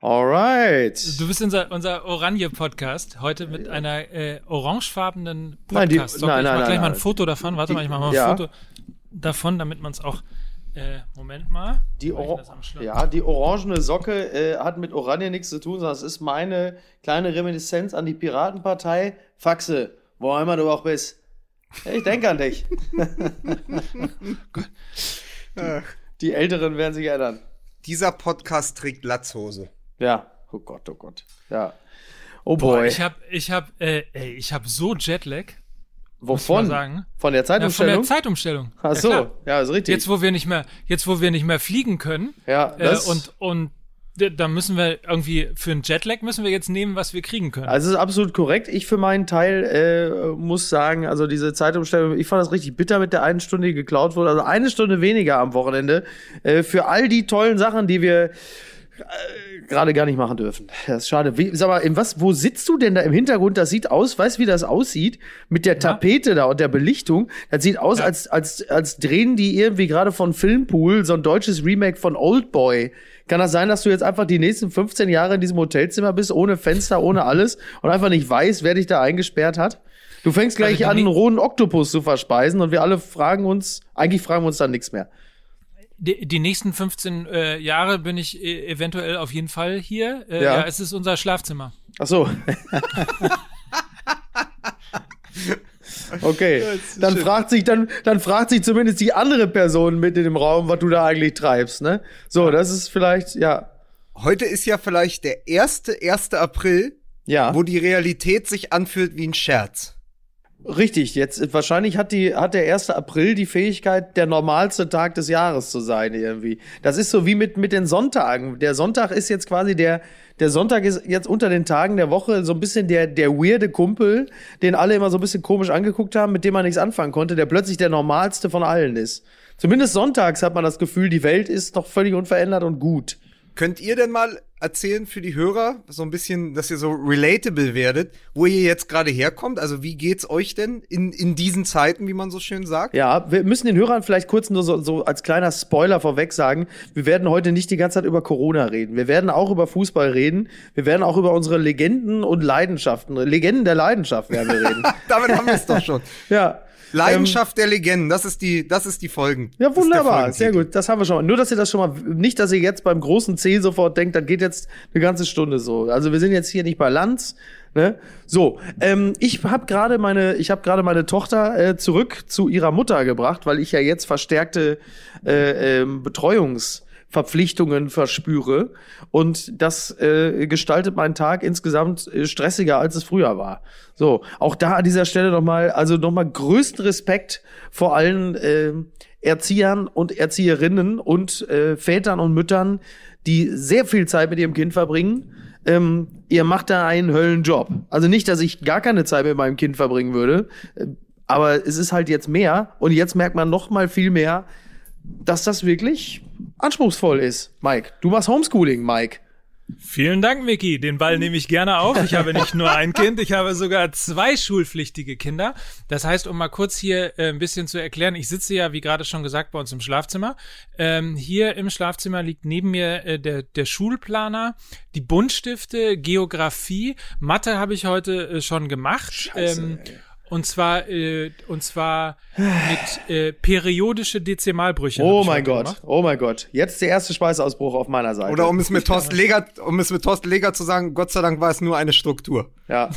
Alright. Du bist unser, unser Oranje-Podcast, heute mit einer äh, orangefarbenen Nein, die- podcast nein, nein, Ich mach nein, gleich mal ein nein. Foto davon. Warte mal, ich mach mal ein Ja. Foto davon, damit man es auch. Äh, Moment mal. Die, ja, die orangene Socke äh, hat mit Oranje nichts zu tun, sondern es ist meine kleine Reminiszenz an die Piratenpartei. Faxe, wo immer du auch bist. Ich denke an dich. die, die Älteren werden sich erinnern. Dieser Podcast trägt Latzhose. Ja, oh Gott, oh Gott. Ja. Oh Boah, boy. ich hab, ich hab, äh, ey, ich hab so Jetlag. Wovon? sagen. Von der Ja, von Zeitumstellung? der Zeitumstellung. Ach Ja, so, klar. ja, ist richtig. Jetzt, wo wir nicht mehr, jetzt, wo wir nicht mehr fliegen können, ja, äh, das, und, und d- da müssen wir irgendwie, für einen Jetlag müssen wir jetzt nehmen, was wir kriegen können. Also es ist absolut korrekt. Ich für meinen Teil äh, muss sagen, also diese Zeitumstellung, ich fand das richtig bitter mit der einen Stunde, die geklaut wurde. Also eine Stunde weniger am Wochenende äh, für all die tollen Sachen, die wir äh, gerade gar nicht machen dürfen. Das ist schade. Wie, sag mal, in was, wo sitzt du denn da im Hintergrund? Das sieht aus, weißt du, wie das aussieht? Mit der Tapete da und der Belichtung. Das sieht aus, als, als, als drehen die irgendwie gerade von Filmpool so ein deutsches Remake von Oldboy. Kann das sein, dass du jetzt einfach die nächsten 15 Jahre in diesem Hotelzimmer bist, ohne Fenster, ohne alles und einfach nicht weißt, wer dich da eingesperrt hat? Du fängst gleich Also an, einen rohen Oktopus zu verspeisen und wir alle fragen uns, eigentlich fragen wir uns dann nichts mehr. Die, die nächsten 15 äh, Jahre bin ich äh, eventuell auf jeden Fall hier. Äh, Ja. ja. es ist unser Schlafzimmer. Ach so. Okay, dann fragt sich dann dann fragt sich zumindest die andere Person mit in dem Raum, was du da eigentlich treibst, ne? So, das ist vielleicht ja Heute ist ja vielleicht der erste, 1. April, ja wo die Realität sich anfühlt wie ein Scherz. Richtig. Jetzt wahrscheinlich hat die hat der 1. April die Fähigkeit, der normalste Tag des Jahres zu sein irgendwie. Das ist so wie mit mit den Sonntagen. Der Sonntag ist jetzt quasi der der Sonntag ist jetzt unter den Tagen der Woche so ein bisschen der der weirde Kumpel, den alle immer so ein bisschen komisch angeguckt haben, mit dem man nichts anfangen konnte, der plötzlich der normalste von allen ist. Zumindest sonntags hat man das Gefühl, die Welt ist noch völlig unverändert und gut. Könnt ihr denn mal erzählen für die Hörer, so ein bisschen, dass ihr so relatable werdet, wo ihr jetzt gerade herkommt? Also wie geht's euch denn in, in diesen Zeiten, wie man so schön sagt? Ja, wir müssen den Hörern vielleicht kurz nur so, so als kleiner Spoiler vorweg sagen, wir werden heute nicht die ganze Zeit über Corona reden. Wir werden auch über Fußball reden. Wir werden auch über unsere Legenden und Leidenschaften, Legenden der Leidenschaft werden wir reden. Damit haben wir es doch schon. ja. Leidenschaft der Legenden, das ist die, das ist die Folgen. Ja, das wunderbar, sehr gut. Das haben wir schon mal. Nur, dass ihr das schon mal, nicht, dass ihr jetzt beim großen C sofort denkt, dann geht jetzt eine ganze Stunde so. Also wir sind jetzt hier nicht bei Lanz. Ne? So, ähm, ich habe gerade meine, ich habe gerade meine Tochter äh, zurück zu ihrer Mutter gebracht, weil ich ja jetzt verstärkte äh, ähm, Betreuungsverpflichtungen verspüre und das äh, gestaltet meinen Tag insgesamt äh, stressiger, als es früher war. So, auch da an dieser Stelle nochmal, also nochmal größten Respekt vor allen äh, Erziehern und Erzieherinnen und äh, Vätern und Müttern, die sehr viel Zeit mit ihrem Kind verbringen. Ähm, ihr macht da einen Höllenjob. Also nicht, dass ich gar keine Zeit mit meinem Kind verbringen würde, äh, aber es ist halt jetzt mehr und jetzt merkt man noch mal viel mehr, dass das wirklich anspruchsvoll ist. Mike, du machst Homeschooling, Mike. Vielen Dank, Miki. Den Ball nehme ich gerne auf. Ich habe nicht nur ein Kind, ich habe sogar zwei schulpflichtige Kinder. Das heißt, um mal kurz hier äh, ein bisschen zu erklären, ich sitze ja, wie gerade schon gesagt, bei uns im Schlafzimmer. Ähm, hier im Schlafzimmer liegt neben mir äh, der, der Schulplaner, die Buntstifte, Geografie, Mathe habe ich heute äh, schon gemacht. ähm, und zwar, äh, und zwar mit äh, periodische Dezimalbrüche. Oh mein Gott, gemacht. oh mein Gott. Jetzt der erste Schweißausbruch auf meiner Seite. Oder um es mit Thorsten Leger, um es mit Thorsten Leger zu sagen, Gott sei Dank war es nur eine Struktur. Ja.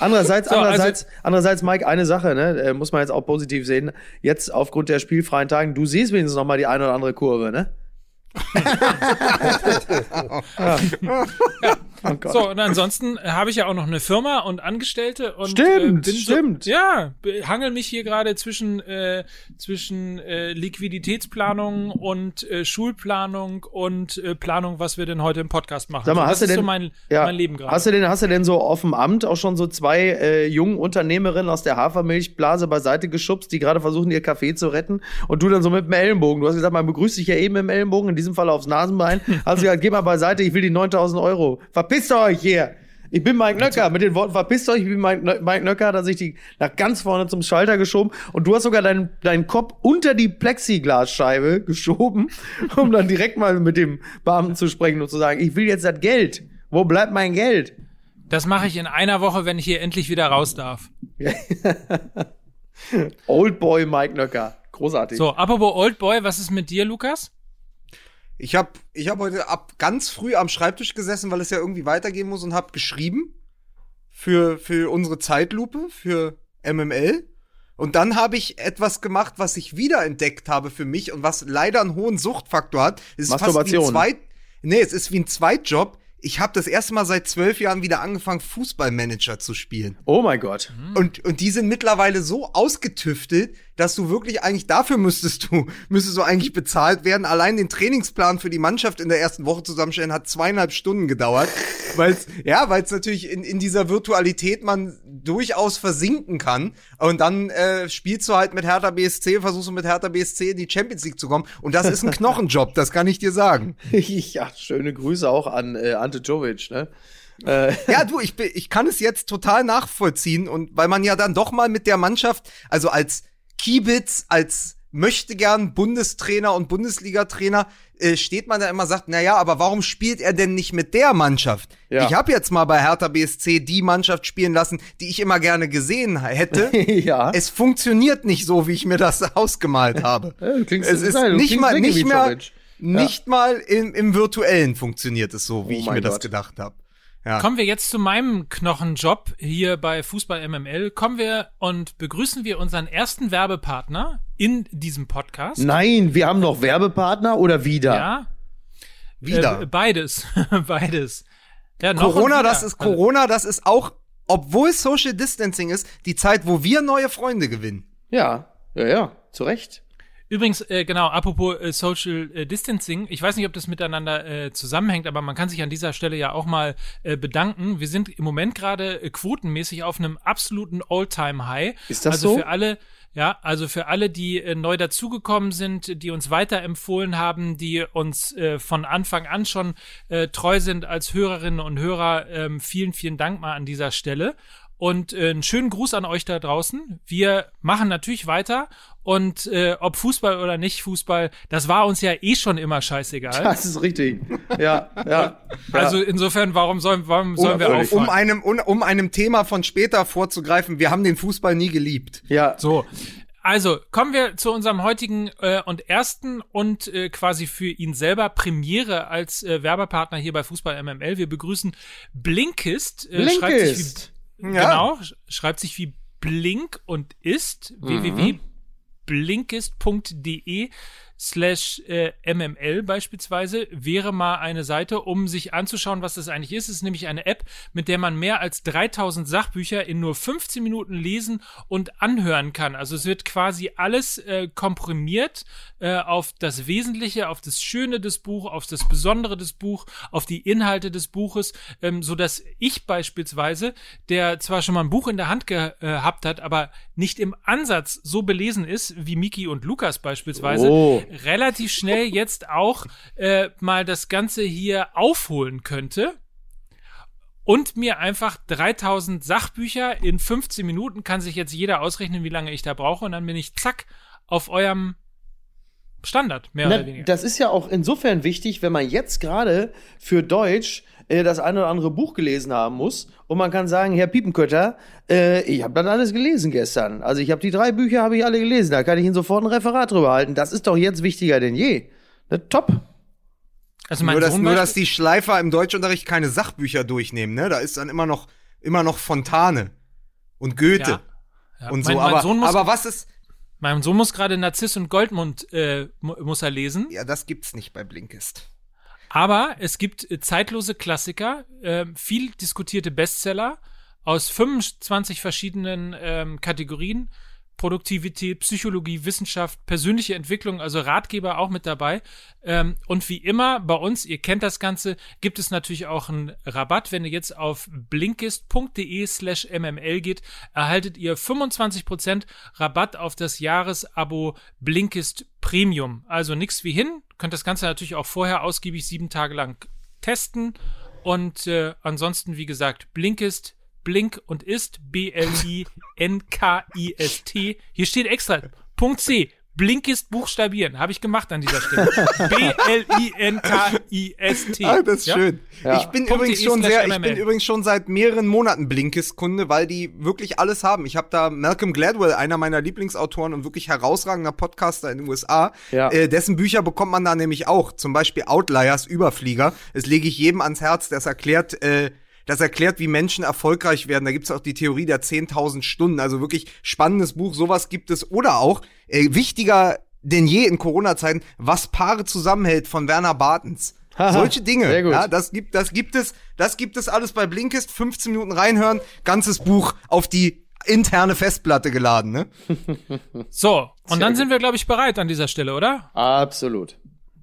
Andererseits, So, also- andererseits, andererseits, Mike, eine Sache, ne, äh, muss man jetzt auch positiv sehen. Jetzt aufgrund der spielfreien Tagen, du siehst wenigstens noch mal die eine oder andere Kurve, ne? ja. Oh. So, und ansonsten habe ich ja auch noch eine Firma und Angestellte und Stimmt, äh, stimmt. So, ja, hangel mich hier gerade zwischen äh, zwischen äh, Liquiditätsplanung und äh, Schulplanung und äh, Planung, was wir denn heute im Podcast machen. Sag mal, so, hast das du ist denn, so mein, ja, mein Leben gerade. Hast du denn, hast du denn so auf dem Amt auch schon so zwei äh, jungen Unternehmerinnen aus der Hafermilchblase beiseite geschubst, die gerade versuchen, ihr Kaffee zu retten und du dann so mit dem Ellenbogen. Du hast gesagt, man begrüßt dich ja eben mit dem Ellenbogen, in diesem Fall aufs Nasenbein. Hast du gesagt, geh mal beiseite, ich will die 9000 Euro. Verpisst euch hier! Ich bin Mike Nöcker. Mit den Worten, verpisst euch, ich bin Mike, Nö- Mike Nöcker, hat er sich die nach ganz vorne zum Schalter geschoben. Und du hast sogar deinen, deinen Kopf unter die Plexiglasscheibe geschoben, um dann direkt mal mit dem Beamten zu sprechen und zu sagen, ich will jetzt das Geld. Wo bleibt mein Geld? Das mache ich in einer Woche, wenn ich hier endlich wieder raus darf. Old Boy Mike Nöcker. Großartig. So, apropos Old Boy, was ist mit dir, Lukas? Ich habe ich hab heute ab ganz früh am Schreibtisch gesessen, weil es ja irgendwie weitergehen muss und habe geschrieben für, für unsere Zeitlupe, für MML. Und dann habe ich etwas gemacht, was ich wiederentdeckt habe für mich und was leider einen hohen Suchtfaktor hat. Es ist fast wie ein. Zweit nee, es ist wie ein Zweitjob. Ich habe das erste Mal seit zwölf Jahren wieder angefangen, Fußballmanager zu spielen. Oh mein Gott. Und, und die sind mittlerweile so ausgetüftelt, dass du wirklich eigentlich dafür müsstest du, müsstest du eigentlich bezahlt werden. Allein den Trainingsplan für die Mannschaft in der ersten Woche zusammenstellen hat zweieinhalb Stunden gedauert. Weil's, ja, weil es natürlich in, in dieser Virtualität man durchaus versinken kann. Und dann äh, spielst du halt mit Hertha BSC, versuchst du mit Hertha BSC in die Champions League zu kommen. Und das ist ein Knochenjob, das kann ich dir sagen. ja, schöne Grüße auch an äh, Ante Jovic, ne? Ja, du, ich, bin- ich kann es jetzt total nachvollziehen und weil man ja dann doch mal mit der Mannschaft, also als Kiebitz, als möchte gern Bundestrainer und Bundesliga-Trainer, äh, steht man da immer sagt, na ja, aber warum spielt er denn nicht mit der Mannschaft? Ja. Ich habe jetzt mal bei Hertha BSC die Mannschaft spielen lassen, die ich immer gerne gesehen hätte. ja. es funktioniert nicht so, wie ich mir das ausgemalt habe. Ja, klingst- es ist nein, nicht mal, nicht mehr, nicht mal im, im virtuellen funktioniert es so, wie Oh ich mir das Gott. gedacht habe. Ja. Kommen wir jetzt zu meinem Knochenjob hier bei Fußball MML. Kommen wir und begrüßen wir unseren ersten Werbepartner in diesem Podcast. Nein, wir haben noch Werbepartner oder wieder? Ja, Wieder. Äh, beides, beides. Ja, Corona, das ist Corona, das ist auch, obwohl Social Distancing ist, die Zeit, wo wir neue Freunde gewinnen. Ja, ja, ja, zu Recht. Übrigens, äh, genau, apropos äh, Social äh, Distancing, ich weiß nicht, ob das miteinander äh, zusammenhängt, aber man kann sich an dieser Stelle ja auch mal äh, bedanken. Wir sind im Moment gerade äh, quotenmäßig auf einem absoluten All-Time-High. Ist das also so? für alle, ja, also für alle, die äh, neu dazugekommen sind, die uns weiterempfohlen haben, die uns äh, von Anfang an schon äh, treu sind als Hörerinnen und Hörer, ähm, vielen, vielen Dank mal an dieser Stelle. Und äh, einen schönen Gruß an euch da draußen. Wir machen natürlich weiter und äh, ob Fußball oder nicht Fußball, das war uns ja eh schon immer scheißegal. Das ist richtig. Ja, ja. Also insofern, warum sollen, warum sollen wir um, aufhören? um, einem, um, um einem Thema von später vorzugreifen, wir haben den Fußball nie geliebt. ja. So, also kommen wir zu unserem heutigen äh, und ersten und äh, quasi für ihn selber Premiere als äh, Werbepartner hier bei Fußball MML. Wir begrüßen Blinkist. Äh, Schreibt sich Blinkist. wie, Ja. Genau, sch- schreibt sich wie Blink und ist www.blinkist.de slash äh, MML beispielsweise wäre mal eine Seite, um sich anzuschauen, was das eigentlich ist. Es ist nämlich eine App, mit der man mehr als 3000 Sachbücher in nur 15 Minuten lesen und anhören kann. Also es wird quasi alles äh, komprimiert äh, auf das Wesentliche, auf das Schöne des Buchs, auf das Besondere des Buchs, auf die Inhalte des Buches, ähm, so dass ich beispielsweise, der zwar schon mal ein Buch in der Hand äh, gehabt hat, aber nicht im Ansatz so belesen ist wie Miki und Lukas beispielsweise, Oh. Relativ schnell jetzt auch äh, mal das Ganze hier aufholen könnte und mir einfach 3000 Sachbücher in 15 Minuten kann sich jetzt jeder ausrechnen, wie lange ich da brauche und dann bin ich zack auf eurem Standard, mehr Na, oder weniger. das ist ja auch insofern wichtig, wenn man jetzt gerade für Deutsch äh, das eine oder andere Buch gelesen haben muss und man kann sagen, Herr Piepenkötter, äh, ich habe das alles gelesen gestern. Also ich habe die drei Bücher habe ich alle gelesen, da kann ich Ihnen sofort ein Referat drüber halten. Das ist doch jetzt wichtiger denn je. Ne, top. Also mein Nur, dass, nur, dass die Schleifer im Deutschunterricht keine Sachbücher durchnehmen, ne? Da ist dann immer noch, immer noch Fontane und Goethe Ja. Ja, und mein, so. mein Aber, Sohn muss, aber was ist, mein Sohn muss gerade Narziss und Goldmund äh, mu- muss er lesen. ja, das gibt's nicht bei Blinkist. Aber es gibt äh, zeitlose Klassiker, äh, viel diskutierte Bestseller aus 25 verschiedenen ähm, Kategorien. Produktivität, Psychologie, Wissenschaft, persönliche Entwicklung, also Ratgeber auch mit dabei. Ähm, und wie immer bei uns, ihr kennt das Ganze, gibt es natürlich auch einen Rabatt. Wenn ihr jetzt auf blinkist.de slash mml geht, erhaltet ihr 25% Rabatt auf das Jahresabo Blinkist Premium. Also nichts wie hin, könnt das Ganze natürlich auch vorher ausgiebig sieben Tage lang testen Und äh, ansonsten, wie gesagt, Blinkist, Blink und ist, B-L-I-N-K-I-S-T. Hier steht extra, Punkt C, Blinkist buchstabieren. Habe ich gemacht an dieser Stelle. B-L-I-N-K-I-S-T. Ah, das ist Ja? schön. Ja. Ich bin Punkt übrigens schon sehr, ich bin übrigens schon seit mehreren Monaten Blinkist-Kunde, weil die wirklich alles haben. Ich habe da Malcolm Gladwell, einer meiner Lieblingsautoren und wirklich herausragender Podcaster in den USA. Ja. Äh, dessen Bücher bekommt man da nämlich auch. Zum Beispiel Outliers, Überflieger. Das lege ich jedem ans Herz, das erklärt, äh, das erklärt, wie Menschen erfolgreich werden. Da gibt's auch die Theorie der 10.000 Stunden. Also wirklich spannendes Buch. Sowas gibt es. Oder auch, äh, wichtiger denn je in Corona-Zeiten, was Paare zusammenhält von Werner Bartens. Haha, Solche Dinge. sehr gut. Ja, das gibt, das gibt es, das gibt es alles bei Blinkist. 15 Minuten reinhören, ganzes Buch auf die interne Festplatte geladen, ne? So, und dann gut. sind wir, glaube ich, bereit an dieser Stelle, oder? Absolut.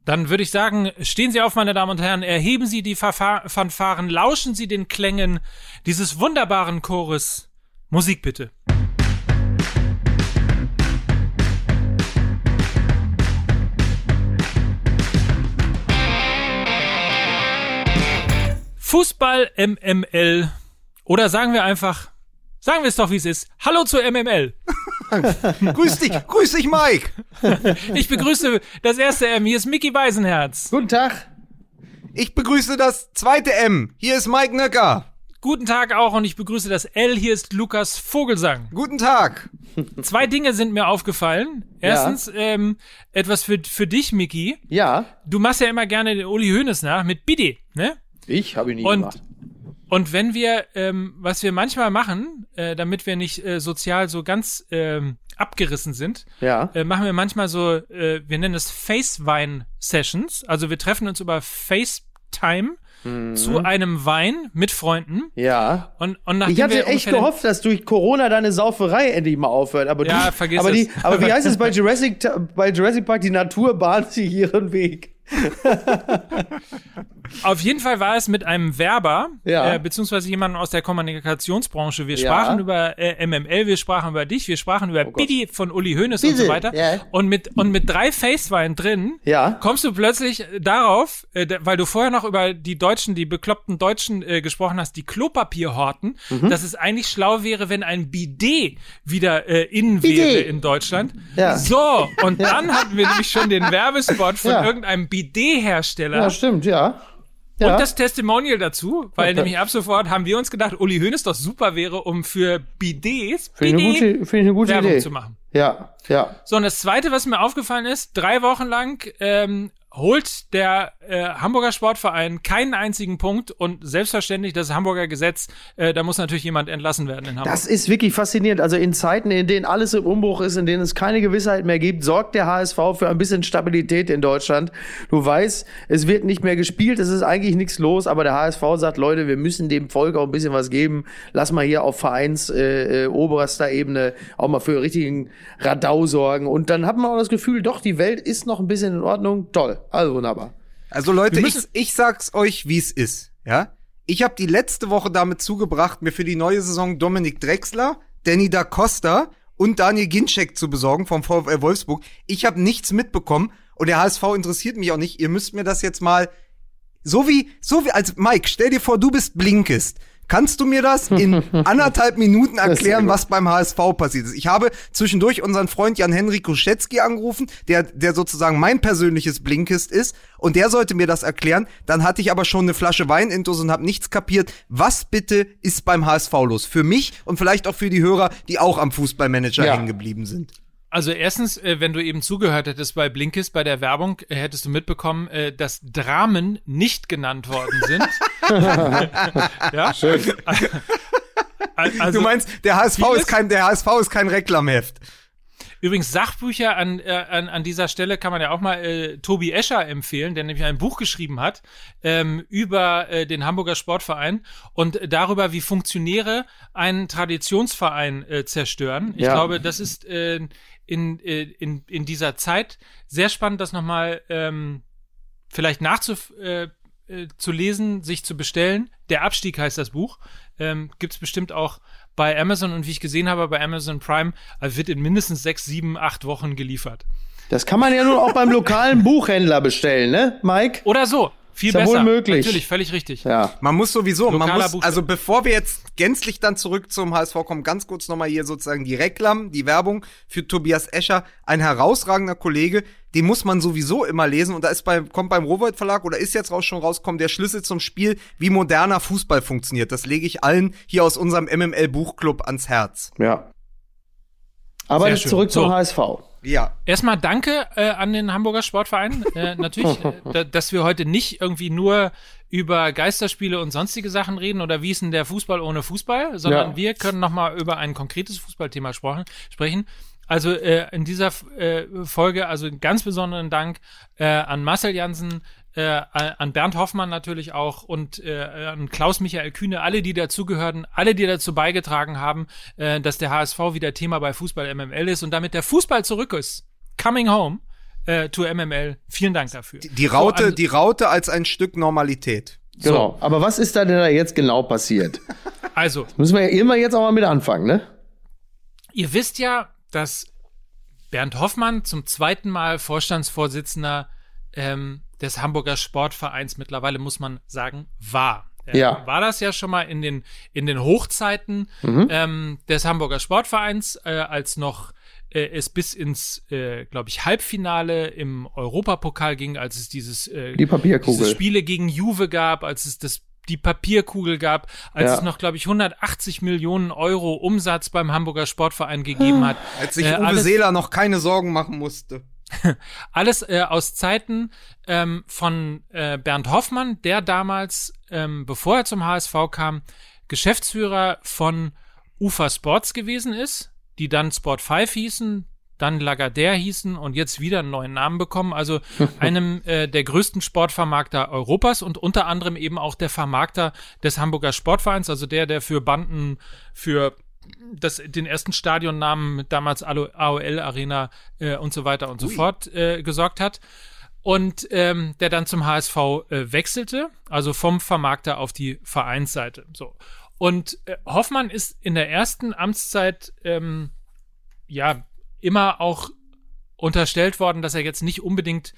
Dann würde ich sagen, stehen Sie auf, meine Damen und Herren, erheben Sie die Fanfaren, lauschen Sie den Klängen dieses wunderbaren Chores. Musik bitte. Fußball MML oder sagen wir einfach, sagen wir es doch wie es ist. Hallo zur MML. grüß dich, grüß dich, Mike. Ich begrüße das erste M. Hier ist Mickey Weisenherz. Guten Tag. Ich begrüße das zweite M. Hier ist Mike Nöcker. Guten Tag auch und ich begrüße das L. Hier ist Lukas Vogelsang. Guten Tag. Zwei Dinge sind mir aufgefallen. Erstens, ähm, etwas für, für dich, Mickey. Ja, Du machst ja immer gerne den Uli Hoeneß nach mit Bidi, ne? ich habe ihn nie Und, gemacht. Und wenn wir, ähm, was wir manchmal machen, äh, damit wir nicht äh, sozial so ganz ähm, abgerissen sind, Ja. äh, machen wir manchmal so, äh, wir nennen es Face-Wein-Sessions. Also wir treffen uns über FaceTime Mhm. zu einem Wein mit Freunden. Ja. Und, und nachdem Ich hatte echt gehofft, dass durch Corona deine Sauferei endlich mal aufhört. Aber Ja, du, vergiss aber es. Die, aber wie heißt es bei Jurassic, bei Jurassic Park? Die Natur bahnt sich ihren Weg. Auf jeden Fall war es mit einem Werber, Ja. äh, beziehungsweise jemandem aus der Kommunikationsbranche. Wir Ja. sprachen über äh, MML, wir sprachen über dich, wir sprachen über Oh. Bidi von Uli Hoeneß und Bitte, so weiter. ja. Und mit und mit drei Facewein drin Ja. kommst du plötzlich darauf, äh, weil du vorher noch über die Deutschen, die bekloppten Deutschen äh, gesprochen hast, die Klopapier horten, Mhm. dass es eigentlich schlau wäre, wenn ein Bidet wieder äh, innen Bidet. wäre in Deutschland. Ja. So, und dann hatten wir nämlich schon den Werbespot von irgendeinem Bidet-Hersteller. Ja, stimmt, ja. ja. Und das Testimonial dazu, weil Okay. nämlich ab sofort haben wir uns gedacht, Uli Hoeneß doch super wäre, um für Bidets ich eine Bidet gute, eine gute Werbung Idee. zu machen. Ja, ja. So, und das Zweite, was mir aufgefallen ist, drei Wochen lang ähm, holt der äh, Hamburger Sportverein keinen einzigen Punkt und selbstverständlich das Hamburger Gesetz, äh, da muss natürlich jemand entlassen werden in Hamburg. Das ist wirklich faszinierend. Also in Zeiten, in denen alles im Umbruch ist, in denen es keine Gewissheit mehr gibt, sorgt der HSV für ein bisschen Stabilität in Deutschland. Du weißt, es wird nicht mehr gespielt, es ist eigentlich nichts los, aber der HSV sagt, Leute, wir müssen dem Volk auch ein bisschen was geben. Lass mal hier auf Vereins äh, äh, oberster Ebene auch mal für richtigen Radau sorgen. Und dann hat man auch das Gefühl, doch, die Welt ist noch ein bisschen in Ordnung. Toll. Also wunderbar. Also Leute, ich, ich sag's euch, wie es ist, ja? Ich habe die letzte Woche damit zugebracht, mir für die neue Saison Dominik Drexler, Danny da Costa und Daniel Ginczek zu besorgen vom VfL Wolfsburg. Ich habe nichts mitbekommen und der HSV interessiert mich auch nicht. Ihr müsst mir das jetzt mal so wie so wie als Mike, stell dir vor, du bist Blinkist. Kannst du mir das in anderthalb Minuten erklären, was beim HSV passiert ist? Ich habe zwischendurch unseren Freund Jan-Henrik Kuschetzky angerufen, der, der sozusagen mein persönliches Blinkist ist, und der sollte mir das erklären. Dann hatte ich aber schon eine Flasche Wein intus und habe nichts kapiert. Was bitte ist beim HSV los? Für mich und vielleicht auch für die Hörer, die auch am Fußballmanager Ja. hängen geblieben sind. Also erstens, äh, wenn du eben zugehört hättest bei Blinkist bei der Werbung, äh, hättest du mitbekommen, äh, dass Dramen nicht genannt worden sind. ja, schön. Also, du meinst, der HSV ist kein, der HSV ist kein Reklamheft. Übrigens Sachbücher an, äh, an, an dieser Stelle kann man ja auch mal äh, Tobi Escher empfehlen, der nämlich ein Buch geschrieben hat ähm, über äh, den Hamburger Sportverein und darüber, wie Funktionäre einen Traditionsverein äh, zerstören. Ich Ja. glaube, das ist äh, in, äh, in, in dieser Zeit sehr spannend, das nochmal ähm, vielleicht nachzuf äh, äh, zu lesen, sich zu bestellen. Der Abstieg heißt das Buch. Ähm, Gibt es bestimmt auch bei Amazon und wie ich gesehen habe, bei Amazon Prime äh, wird in mindestens sechs, sieben, acht Wochen geliefert. Das kann man ja nun auch beim lokalen Buchhändler bestellen, ne, Mike? Oder so. Viel Ist ja besser. wohl möglich. Natürlich, völlig richtig. Ja. Man muss sowieso, man muss, Buchstabe. also bevor wir jetzt gänzlich dann zurück zum HSV kommen, ganz kurz nochmal hier sozusagen die Reklam, die Werbung für Tobias Escher, ein herausragender Kollege, den muss man sowieso immer lesen und da ist bei, kommt beim Rowold Verlag oder ist jetzt raus schon rauskommen, der Schlüssel zum Spiel, wie moderner Fußball funktioniert. Das lege ich allen hier aus unserem MML Buchclub ans Herz. Ja. Aber Sehr schön. zurück zum So. HSV. Ja. Erstmal danke äh, an den Hamburger Sportverein. Äh, natürlich, äh, da, dass wir heute nicht irgendwie nur über Geisterspiele und sonstige Sachen reden oder wie ist denn der Fußball ohne Fußball, sondern Ja. wir können nochmal über ein konkretes Fußballthema sprechen. sprechen. Also äh, in dieser äh, Folge, also einen ganz besonderen Dank äh, an Marcel Jansen, äh, an Bernd Hoffmann natürlich auch und äh, an Klaus-Michael Kühne, alle, die dazugehörten, alle, die dazu beigetragen haben, äh, dass der HSV wieder Thema bei Fußball MML ist und damit der Fußball zurück ist. Coming home äh, to MML. Vielen Dank dafür. Die, die Raute, So, an- die Raute als ein Stück Normalität. Genau. Aber was ist da denn da jetzt genau passiert? Also, Müssen wir ja immer jetzt auch mal mit anfangen, ne? Ihr wisst ja, dass Bernd Hoffmann zum zweiten Mal Vorstandsvorsitzender ähm, des Hamburger Sportvereins mittlerweile, muss man sagen, war. Er Ja. War das ja schon mal in den, in den Hochzeiten ähm, des Hamburger Sportvereins, äh, als noch äh, es bis ins, äh, glaube ich, Halbfinale im Europapokal ging, als es dieses, äh, Die Papierkugel. diese Spiele gegen Juve gab, als es das die Papierkugel gab, als Ja. es noch, glaube ich, 180 Millionen Euro Umsatz beim Hamburger Sportverein gegeben hat. Als sich Äh, Uwe Seeler noch keine Sorgen machen musste. Alles äh, aus Zeiten ähm, von äh, Bernd Hoffmann, der damals, ähm, bevor er zum HSV kam, Geschäftsführer von UFA Sports gewesen ist, die dann Sport 5 hießen, dann Lagardère hießen und jetzt wieder einen neuen Namen bekommen, also einem äh, der größten Sportvermarkter Europas und unter anderem eben auch der Vermarkter des Hamburger Sportvereins, also der, der für Banden, für das, den ersten Stadionnamen damals AOL Arena äh, und so weiter und so fort äh, gesorgt hat. Und ähm, der dann zum HSV äh, wechselte, also vom Vermarkter auf die Vereinsseite. So. Und äh, Hoffmann ist in der ersten Amtszeit ähm, ja immer auch unterstellt worden, dass er jetzt nicht unbedingt,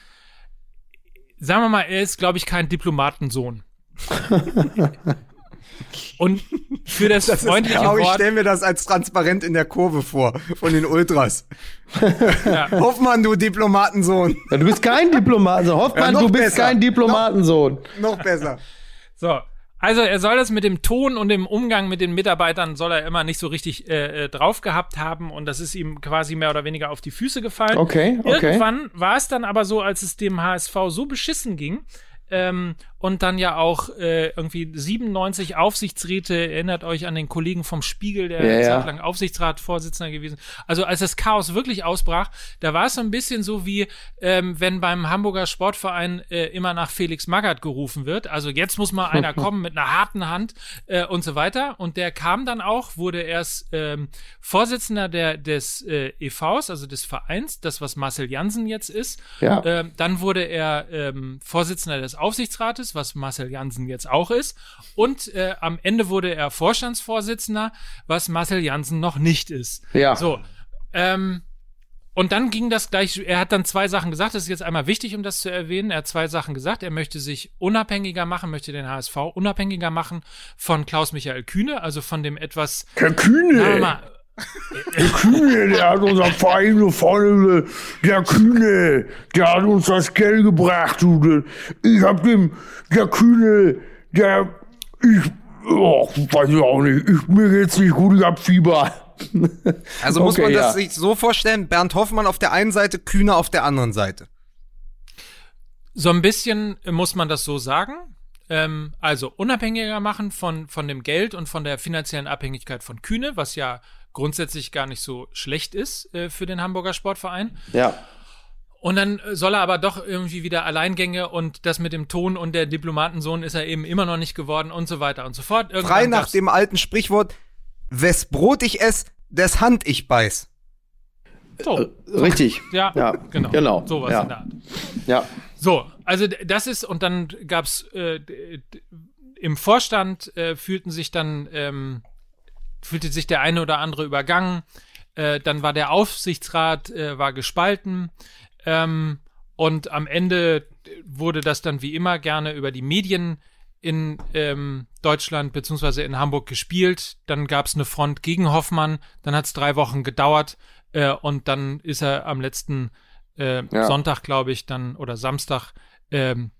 sagen wir mal, er ist, glaube ich, kein Diplomatensohn. Und für das, Das freundliche ist, aber ich Wort. stelle mir das als transparent in der Kurve vor, von den Ultras. Ja. Hoffmann, du Diplomatensohn. Ja, du bist kein Diplomatensohn. Ja, Hoffmann, noch du bist besser. kein Diplomatensohn. Noch besser. So. Also er soll das mit dem Ton und dem Umgang mit den Mitarbeitern soll er immer nicht so richtig äh, äh, drauf gehabt haben und das ist ihm quasi mehr oder weniger auf die Füße gefallen. Okay, okay. Irgendwann war es dann aber so, als es dem HSV so beschissen ging ähm, und dann ja auch äh, irgendwie 97 Aufsichtsräte, erinnert euch an den Kollegen vom Spiegel, der Ja, ja, lang Aufsichtsratsvorsitzender gewesen. Also als das Chaos wirklich ausbrach, da war es so ein bisschen so wie, ähm, wenn beim Hamburger Sportverein äh, immer nach Felix Magath gerufen wird. Also jetzt muss mal einer kommen mit einer harten Hand äh, und so weiter. Und der kam dann auch, wurde erst ähm, Vorsitzender der, des äh, EVs, also des Vereins, das was Marcel Jansen jetzt ist. Ja. Ähm, dann wurde er ähm, Vorsitzender des Aufsichtsrates, was Marcel Jansen jetzt auch ist. Und äh, am Ende wurde er Vorstandsvorsitzender, was Marcel Jansen noch nicht ist. Ja. So. Ähm, und dann ging das gleich, er hat dann zwei Sachen gesagt, das ist jetzt einmal wichtig, um das zu erwähnen. Er hat zwei Sachen gesagt. Er möchte sich unabhängiger machen, möchte den HSV unabhängiger machen von Klaus-Michael Kühne, also von dem etwas, Herr Kühne, mal, der Kühne, der hat unser Verein so vorne, der Kühne, der hat uns das Geld gebracht, du. Ich hab dem, der Kühne, der, ich, oh, weiß ich auch nicht, ich, mir geht's nicht gut, ich hab Fieber. Also muss Okay, man das ja. sich so vorstellen, Bernd Hoffmann auf der einen Seite, Kühne auf der anderen Seite. So ein bisschen muss man das so sagen. Ähm, also unabhängiger machen von, von dem Geld und von der finanziellen Abhängigkeit von Kühne, was ja grundsätzlich gar nicht so schlecht ist äh, für den Hamburger Sportverein. Ja. Und dann äh, soll er aber doch irgendwie wieder Alleingänge und das mit dem Ton und der Diplomatensohn ist er eben immer noch nicht geworden und so weiter und so fort. Irgendwann Frei nach dem alten Sprichwort, wes Brot ich ess, des Hand ich beiß. so, Richtig. ja, Ja, genau. genau, Sowas ja. in der Art. Ja. So, also das ist, und dann gab's äh, d- d- im Vorstand äh, fühlten sich dann, ähm, fühlte sich der eine oder andere übergangen. Äh, dann war der Aufsichtsrat äh, war gespalten. Ähm, und am Ende wurde das dann wie immer gerne über die Medien in ähm, Deutschland beziehungsweise in Hamburg gespielt. Dann gab es eine Front gegen Hoffmann. Dann hat es drei Wochen gedauert äh, und dann ist er am letzten äh, Ja. Sonntag, glaube ich, dann oder Samstag ähm,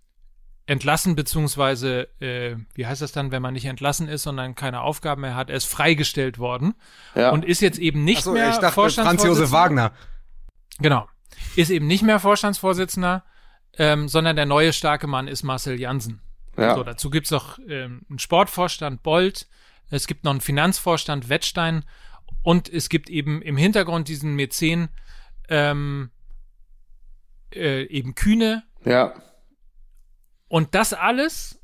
entlassen beziehungsweise äh, wie heißt das dann, wenn man nicht entlassen ist, sondern keine Aufgaben mehr hat. Er ist freigestellt worden Ja. und ist jetzt eben nicht Achso, mehr ich dachte Franz Vorstandsvorsitzender. Josef Wagner. Genau. Ist eben nicht mehr Vorstandsvorsitzender, ähm, sondern der neue starke Mann ist Marcel Jansen. ja. So, dazu gibt's noch ähm, einen Sportvorstand Bold, es gibt noch einen Finanzvorstand Wettstein und es gibt eben im Hintergrund diesen Mäzen ähm, äh, eben Kühne ja. Und das alles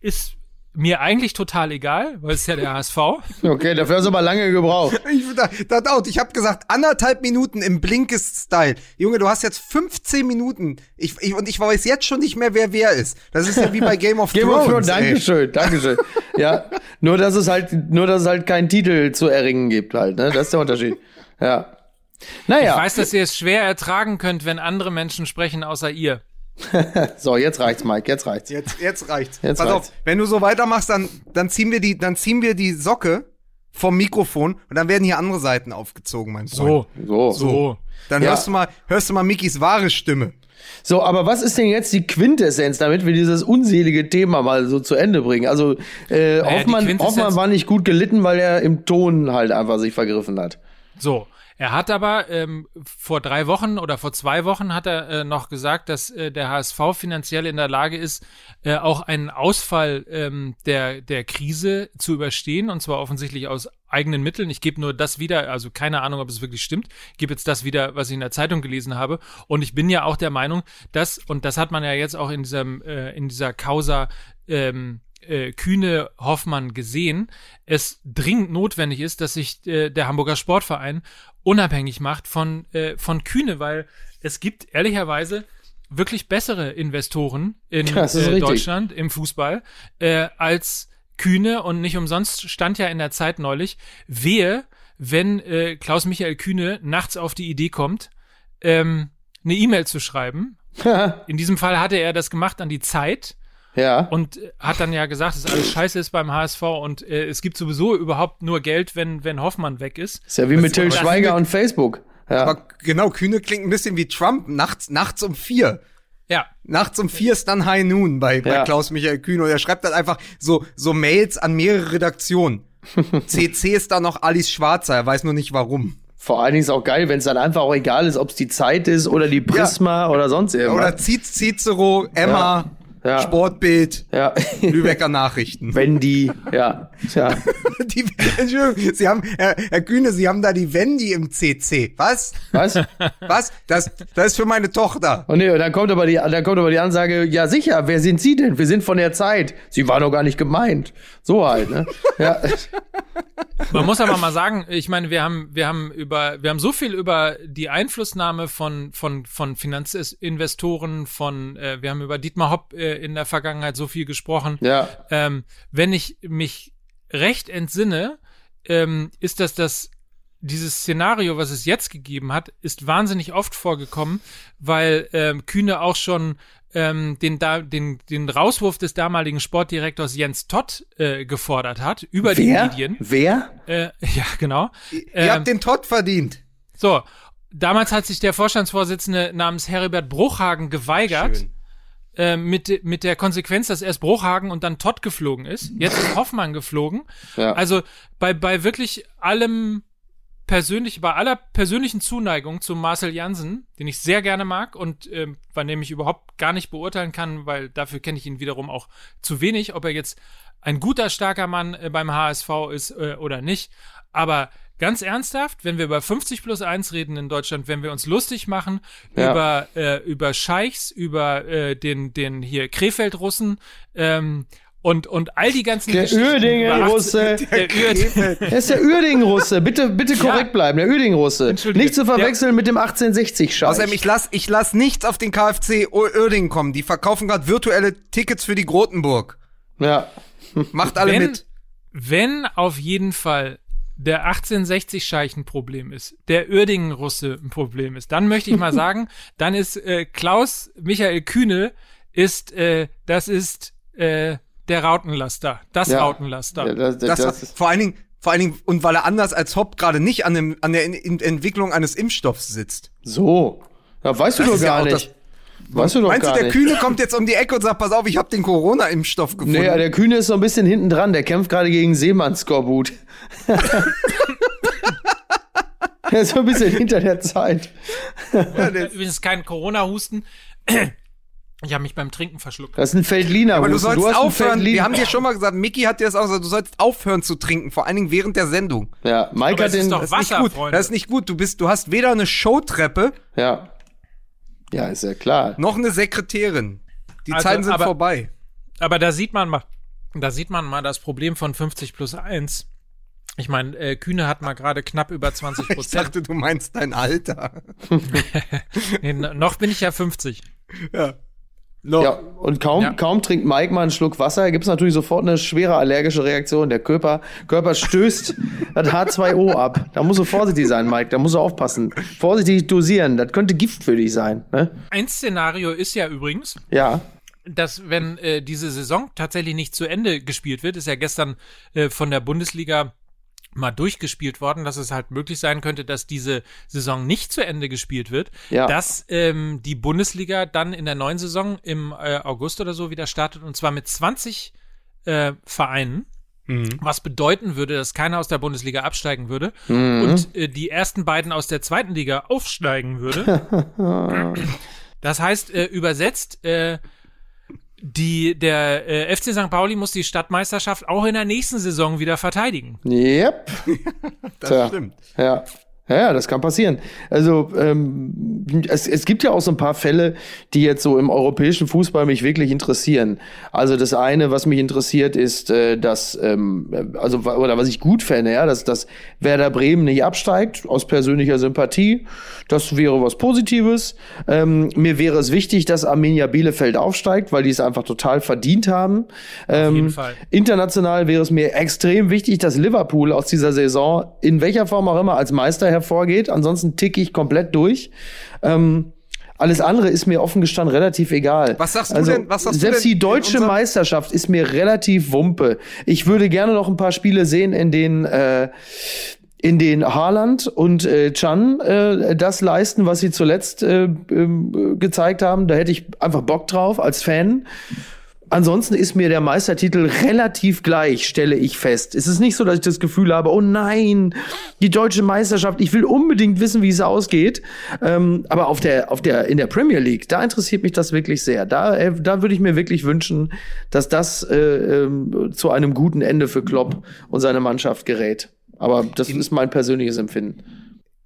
ist mir eigentlich total egal, weil es ist ja der HSV. Okay, dafür hast du aber lange gebraucht. Ich, da, da dauert. Ich habe gesagt, anderthalb Minuten im Blinkist-Style. Junge, du hast jetzt 15 Minuten. Ich, ich, und ich weiß jetzt schon nicht mehr, wer wer ist. Das ist ja wie bei Game of Game Thrones. of Thrones. Dankeschön, Dankeschön. ja, nur dass es halt, nur dass es halt keinen Titel zu erringen gibt halt, ne? Das ist der Unterschied. Ja. Naja, Ich weiß, dass ihr es schwer ertragen könnt, wenn andere Menschen sprechen, außer ihr. so, jetzt reicht's, Mike, jetzt reicht's. Jetzt, jetzt reicht's. Jetzt Pass reicht's. auf, wenn du so weitermachst, dann, dann ziehen wir die, dann ziehen wir die Socke vom Mikrofon und dann werden hier andere Seiten aufgezogen, mein Freund. So, So. so. Dann Ja. hörst du mal, hörst du mal Mikis wahre Stimme. So, aber was ist denn jetzt die Quintessenz, damit wir dieses unselige Thema mal so zu Ende bringen? Also, äh, die Hoffmann, Hoffmann war nicht gut gelitten, weil er im Ton halt einfach sich vergriffen hat. So, er hat aber ähm, vor drei Wochen oder vor zwei Wochen hat er äh, noch gesagt, dass äh, der HSV finanziell in der Lage ist, äh, auch einen Ausfall ähm, der, der Krise zu überstehen und zwar offensichtlich aus eigenen Mitteln. Ich gebe nur das wieder, also keine Ahnung, ob es wirklich stimmt. Ich gebe jetzt das wieder, was ich in der Zeitung gelesen habe. Und ich bin ja auch der Meinung, dass, und das hat man ja jetzt auch in diesem, äh, in dieser Causa ähm, äh, Kühne Hoffmann gesehen, es dringend notwendig ist, dass sich äh, der Hamburger Sportverein unabhängig macht von, äh, von Kühne, weil es gibt ehrlicherweise wirklich bessere Investoren in ist äh. Deutschland im Fußball äh, als Kühne und nicht umsonst stand ja in der Zeit neulich, wehe, wenn äh, Klaus-Michael Kühne nachts auf die Idee kommt, ähm, eine E-Mail zu schreiben. In diesem Fall hatte er das gemacht an die Zeit ja. und äh, hat dann ja gesagt, dass alles scheiße ist beim HSV und äh, es gibt sowieso überhaupt nur Geld, wenn, wenn Hoffmann weg ist. Ist ja wie mit Till aber- Schweiger und Facebook. Ja. Aber genau, Kühne klingt ein bisschen wie Trump nachts, nachts um vier. Ja, Nachts um vier ist dann High Noon bei, bei Ja. Klaus-Michael Kühne. Und er schreibt dann einfach so, so Mails an mehrere Redaktionen. CC ist da noch Alice Schwarzer, er weiß nur nicht warum. Vor allen Dingen ist auch geil, wenn es dann einfach auch egal ist, ob es die Zeit ist oder die Prisma oder sonst Oder irgendwas. Cic- Cicero, Emma, Ja. Sportbild, Ja. Lübecker Nachrichten. Wendy, ja. ja. Die, Entschuldigung, Sie haben, Herr, Herr Kühne, Sie haben da die Wendy im CC. Was? Was? Was? Das, das ist für meine Tochter. Oh nee, und dann kommt aber die, dann kommt aber die Ansage, ja sicher, wer sind Sie denn? Wir sind von der Zeit. Sie war doch gar nicht gemeint. So halt, ne? Ja. man muss aber mal sagen, ich meine, wir haben, wir haben über, wir haben so viel über die Einflussnahme von, von, von Finanzinvestoren, von, äh, wir haben über Dietmar Hopp äh, in der Vergangenheit so viel gesprochen. Ja. Ähm, wenn ich mich recht entsinne, ähm, ist das das dieses Szenario, was es jetzt gegeben hat, ist wahnsinnig oft vorgekommen, weil ähm, Kühne auch schon ähm, den, da, den, den Rauswurf des damaligen Sportdirektors Jens Todd äh, gefordert hat über die Wer? Medien. Wer? Äh, ja, genau. Ihr Ähm, habt den Todd verdient. so, damals hat sich der Vorstandsvorsitzende namens Heribert Bruchhagen geweigert, Schön. Äh, mit, mit der Konsequenz, dass erst Bruchhagen und dann Todd geflogen ist. Jetzt ist Hoffmann geflogen. Ja. Also bei, bei wirklich allem persönlich, bei aller persönlichen Zuneigung zu Marcel Jansen, den ich sehr gerne mag und ähm, bei dem ich überhaupt gar nicht beurteilen kann, weil dafür kenne ich ihn wiederum auch zu wenig, ob er jetzt ein guter, starker Mann äh, beim HSV ist äh, oder nicht. Aber ganz ernsthaft, wenn wir über 50 plus 1 reden in Deutschland, wenn wir uns lustig machen Ja. über, äh, über Scheichs, über äh, den, den hier Krefeld-Russen, ähm, und, und all die ganzen Der Geschichten Uerdinger über 18 Russe. Der Uerding- Er ist der Uerding-Russe. Bitte, bitte korrekt bleiben. Der Uerding-Russe. Entschuldige. Nicht zu verwechseln mit dem 1860-Scheich. Außerdem, ich lass, ich lass nichts auf den KfC Uerdingen kommen. Die verkaufen gerade virtuelle Tickets für die Grotenburg. Ja. Macht alle wenn, mit. wenn auf jeden Fall der 1860-Scheich ein Problem ist, der Uerdingen-Russe ein Problem ist, dann möchte ich mal sagen, dann ist äh, Klaus Michael Kühne ist, äh, das ist äh, der Rautenlaster, das Ja. Rautenlaster. Ja, das, das, Das, das ist, vor allen Dingen, vor allen Dingen, und weil er anders als Hopp gerade nicht an, dem, an der in, in Entwicklung eines Impfstoffs sitzt. so. Ja, weißt du Das doch ist ja gar auch nicht. Weißt du doch Meinst du, gar der nicht. Kühne kommt jetzt um die Ecke und sagt, pass auf, ich habe den Corona-Impfstoff gefunden. Nee, der Kühne ist so ein bisschen hinten dran. Der kämpft gerade gegen Seemann-Skorbut. er ist so ein bisschen hinter der Zeit. Übrigens kein Corona-Husten. Ich habe mich beim Trinken verschluckt. Das ist ein Feldliner. Aber du sollst hast einen aufhören, wir haben dir schon mal gesagt, Mickey hat dir das auch gesagt, du sollst aufhören zu trinken, vor allen Dingen während der Sendung. Ja, Mike Aber hat es ist den. doch Das ist nicht Wasser, gut. Freunde. Das ist nicht gut. Du bist, du hast weder eine Showtreppe Ja. Ja, ist ja klar. noch eine Sekretärin. Die Also, Zeiten sind aber- vorbei. Aber da sieht man mal, da sieht man mal das Problem von 50 plus 1. Ich meine, äh, Kühne hat mal gerade knapp über 20% Ich Prozent. dachte, du meinst dein Alter. Nee, noch bin ich ja 50. Ja. No. Ja, und kaum, Ja. kaum trinkt Mike mal einen Schluck Wasser, gibt's natürlich sofort eine schwere allergische Reaktion. Der Körper, Körper stößt das H2O ab. Da musst du vorsichtig sein, Mike. Da musst du aufpassen. Vorsichtig dosieren. Das könnte Gift für dich sein. Ne? Ein Szenario ist ja übrigens, Ja. dass wenn äh, diese Saison tatsächlich nicht zu Ende gespielt wird, ist ja gestern äh, von der Bundesliga mal durchgespielt worden, dass es halt möglich sein könnte, dass diese Saison nicht zu Ende gespielt wird, Ja. dass ähm, die Bundesliga dann in der neuen Saison im äh, August oder so wieder startet und zwar mit 20 äh, Vereinen. Was bedeuten würde, dass keiner aus der Bundesliga absteigen würde und äh, die ersten beiden aus der zweiten Liga aufsteigen würde. Das heißt, äh, übersetzt, äh, die, der äh, FC St. Pauli muss die Stadtmeisterschaft auch in der nächsten Saison wieder verteidigen. Yep. Das Tja. stimmt. Ja. Ja, ja, das kann passieren. Also ähm, es, es gibt ja auch so ein paar Fälle, die jetzt so im europäischen Fußball mich wirklich interessieren. Also das eine, was mich interessiert, ist, äh, dass ähm, also oder was ich gut fände, ja, dass dass Werder Bremen nicht absteigt aus persönlicher Sympathie. Das wäre was Positives. Ähm, mir wäre es wichtig, dass Arminia Bielefeld aufsteigt, weil die es einfach total verdient haben. Ähm, jeden Fall. International wäre es mir extrem wichtig, dass Liverpool aus dieser Saison in welcher Form auch immer als Meister hervorgeht. Ansonsten ticke ich komplett durch. Ähm, alles andere ist mir offen gestanden relativ egal. Was sagst du also, denn- was sagst du selbst denn die deutsche Meisterschaft ist mir relativ wumpe. Ich würde gerne noch ein paar Spiele sehen, in denen äh, in den Haaland und äh, Chan äh, das leisten, was sie zuletzt äh, ähm, gezeigt haben. Da hätte ich einfach Bock drauf als Fan. Ansonsten ist mir der Meistertitel relativ gleich, stelle ich fest. Es ist nicht so, dass ich das Gefühl habe, oh nein, die deutsche Meisterschaft, ich will unbedingt wissen, wie es ausgeht. Ähm, aber auf der, auf der, in der Premier League, da interessiert mich das wirklich sehr. Da, äh, da würde ich mir wirklich wünschen, dass das äh, ähm, zu einem guten Ende für Klopp und seine Mannschaft gerät. Aber das ist mein persönliches Empfinden.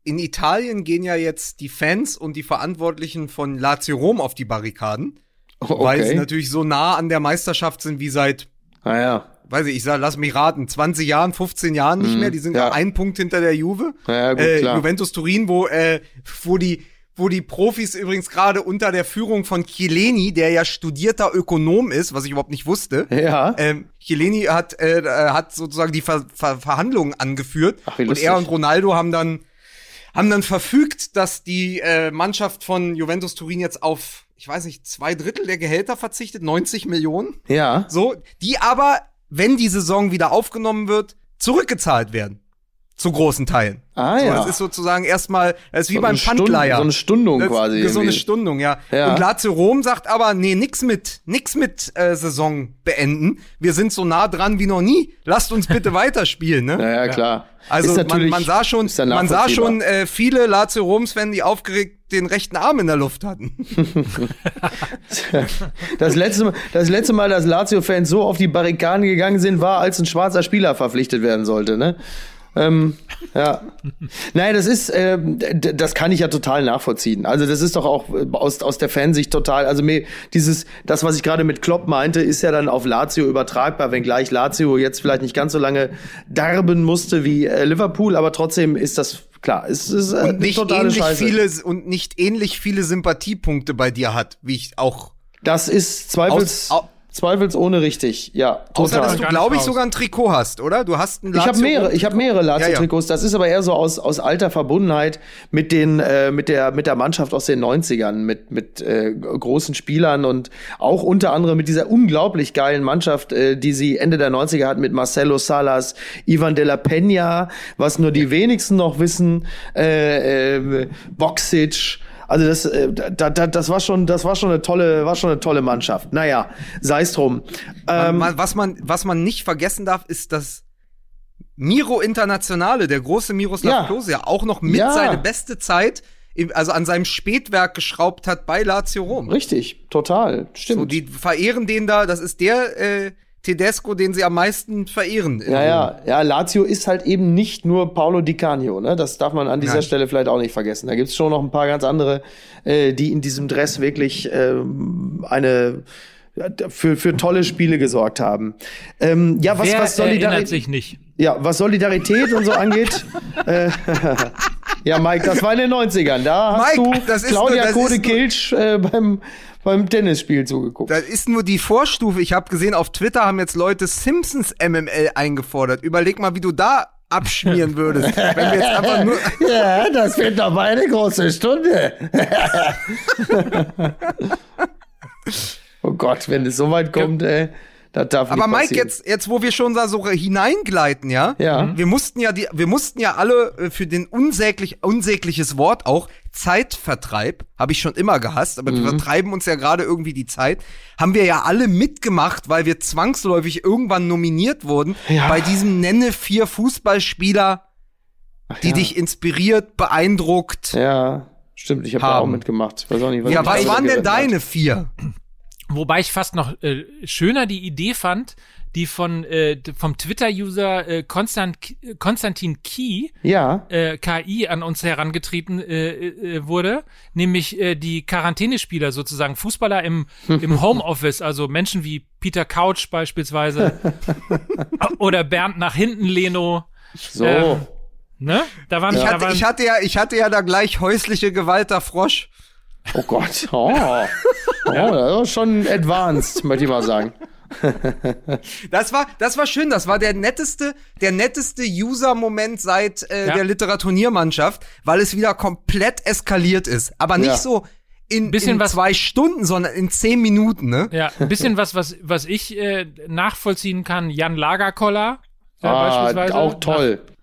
In Italien gehen ja jetzt die Fans und die Verantwortlichen von Lazio Rom auf die Barrikaden, weil sie natürlich so nah an der Meisterschaft sind wie seit, Naja. weiß ich, ich sag, lass mich raten, 20 Jahren, 15 Jahren nicht mehr. Die sind ja. ja ein Punkt hinter der Juve. Ja, gut, äh. Juventus Turin, wo, äh, wo die wo die Profis übrigens gerade unter der Führung von Chiellini, der ja studierter Ökonom ist, was ich überhaupt nicht wusste, Ja. ähm, Chiellini hat, äh, äh, hat sozusagen die Ver Ver Verhandlungen angeführt Ach, und er und Ronaldo haben dann haben dann verfügt, dass die äh, Mannschaft von Juventus Turin jetzt auf, ich weiß nicht, zwei Drittel der Gehälter verzichtet, 90 Millionen, Ja. so, die aber, wenn die Saison wieder aufgenommen wird, zurückgezahlt werden. Zu großen Teilen. Ah, so, ja. Das ist sozusagen erstmal, das ist wie So beim eine Stund- Pfandleiher. so eine Stundung Das- quasi So eine. Stundung, ja. Ja. Und Lazio Rom sagt aber, nee, nix mit, nix mit äh, Saison beenden. Wir sind so nah dran wie noch nie. Lasst uns bitte weiterspielen, ne? Ja, ja, klar. Also man, man sah schon, man sah schon äh, viele Lazio Roms-Fans, die aufgeregt den rechten Arm in der Luft hatten. Das letzte, Mal- das letzte Mal, dass Lazio-Fans so auf die Barrikaden gegangen sind, war, als ein schwarzer Spieler verpflichtet werden sollte, ne? Ähm, ja. Nein, das ist, d- das kann ich ja total nachvollziehen. Also das ist doch auch äh, aus, aus der Fansicht total, also mir dieses, das, was ich gerade mit Klopp meinte, ist ja dann auf Lazio übertragbar, wenngleich Lazio jetzt vielleicht nicht ganz so lange darben musste wie äh, Liverpool, aber trotzdem ist das klar, es ist äh, Und nicht totale ähnlich Scheiße. viele und nicht ähnlich viele Sympathiepunkte bei dir hat, wie ich auch das ist aus, zweifels, au, zweifelsohne richtig. Ja, Außer, dass total. du, glaube ich, sogar ein Trikot hast, oder? Du hast ein Ich habe Lazio- mehrere, ich habe mehrere Lazio-Trikots. Ja, Das ist aber eher so aus, aus alter Verbundenheit mit den, äh, mit der, mit der Mannschaft aus den 90ern, mit, mit äh, großen Spielern und auch unter anderem mit dieser unglaublich geilen Mannschaft, äh, die sie Ende der 90er hatten mit Marcelo Salas, Ivan de la Peña, was nur die wenigsten noch wissen, äh, äh, Boxic. Also das, äh, da, da, das war schon, das war schon eine tolle, war schon eine tolle Mannschaft. Naja, sei es drum. Ähm, Man, was, man, was man nicht vergessen darf, ist, dass Miro Internationale, der große Miroslav Ja. Klose, ja auch noch mit Ja. seine beste Zeit, also an seinem Spätwerk geschraubt hat bei Lazio Rom. richtig, total, stimmt. So, die verehren den da, das ist der äh, Tedesco, den sie am meisten verehren. Ja, ja, ja, Lazio ist halt eben nicht nur Paulo Di Canio, ne? Das darf man an dieser Nein. Stelle vielleicht auch nicht vergessen. Da gibt's schon noch ein paar ganz andere, äh, die in diesem Dress wirklich ähm, eine für, für tolle Spiele gesorgt haben. Ähm, ja, was, Wer was Solidarität, sich nicht? ja, was Solidarität und so angeht. äh, ja, Mike, das war in den 90ern. Da hast Mike, du das ist Claudia nur- das ist Kode nur- Kilsch äh, beim, beim Tennisspiel zugeguckt. Das ist nur die Vorstufe. Ich habe gesehen, auf Twitter haben jetzt Leute Simpsons MML eingefordert. Überleg mal, wie du da abschmieren würdest. wenn wir jetzt einfach nur. Ja, das wird doch mal eine große Stunde. oh Gott, wenn es so weit kommt, ey, das darf Aber nicht Mike, passieren. jetzt, jetzt, wo wir schon da so hineingleiten, ja? Ja. Wir mussten ja die, wir mussten ja alle äh, für den unsäglich, unsägliches Wort auch Zeitvertreib, habe ich schon immer gehasst, aber wir Mhm. vertreiben uns ja gerade irgendwie die Zeit, haben wir ja alle mitgemacht, weil wir zwangsläufig irgendwann nominiert wurden Ja. bei diesem Nenne vier Fußballspieler, die ja. dich inspiriert, beeindruckt. Ja, stimmt, ich habe da auch mitgemacht. Ich weiß auch nicht, was Ja, was waren denn geritten hat. deine vier? Wobei ich fast noch äh, schöner die Idee fand, die von äh, vom Twitter-User äh, Konstant, Konstantin Key Ja, äh, KI an uns herangetreten äh, äh, wurde, nämlich äh, die Quarantänespieler sozusagen, Fußballer im, im Homeoffice, also Menschen wie Peter Couch beispielsweise oder Bernd nach hinten Leno. so. Ähm, Ne? Da waren, Ich da hatte, waren ich hatte ja, ich hatte ja da gleich häusliche Gewalt der Frosch. Oh Gott. Oh. oh, das ist schon advanced, möchte ich mal sagen. Das war, das war schön. Das war der netteste, der netteste User-Moment seit äh, Ja. der Literaturniermannschaft, weil es wieder komplett eskaliert ist. Aber nicht Ja. so in, Bisschen in was- zwei Stunden, sondern in zehn Minuten, ne? Ja, ein bisschen was, was, was ich äh, nachvollziehen kann. Jan Lagerkoller äh, Ah, beispielsweise. auch toll. Nach,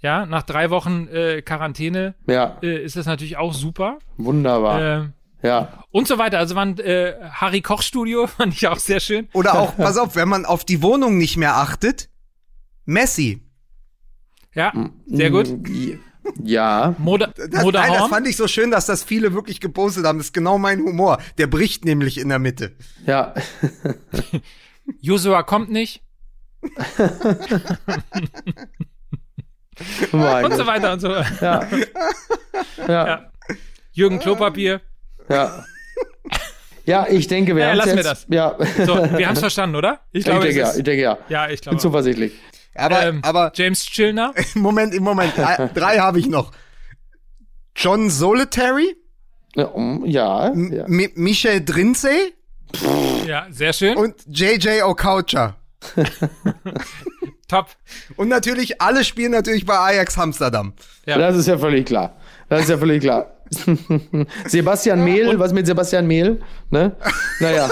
ja, nach drei Wochen äh, Quarantäne Ja, äh, ist das natürlich auch super. wunderbar. Ja. und so weiter. Also waren äh, Harry Koch Studio, fand ich auch sehr schön. Oder auch, pass auf, wenn man auf die Wohnung nicht mehr achtet, Messi. Ja, sehr gut. Ja. Moder Das, nein, das fand ich so schön, dass das viele wirklich gepostet haben. Das ist genau mein Humor. Der bricht nämlich in der Mitte. Ja. Joshua kommt nicht. Und so weiter und so weiter. Ja. Ja. Ja. Jürgen Klopapier. Ja. Ja, ich denke, wir Ja, haben lassen wir jetzt. Ja. So, wir haben es verstanden, oder? Ich, glaube, denke es ja, ich denke ja. Ja, ich Bin glaube. zuversichtlich. Aber, ähm, aber James Chilner. Moment, im Moment. Äh, Drei habe ich noch. John Solitary, Ja, ja, M Michel Drinze Ja, sehr schön. und JJ Okocha. Top. Und natürlich, alle spielen natürlich bei Ajax Amsterdam. Ja. Das ist ja völlig klar. Das ist ja völlig klar. Sebastian Mehl, was mit Sebastian Mehl? Ne? Naja.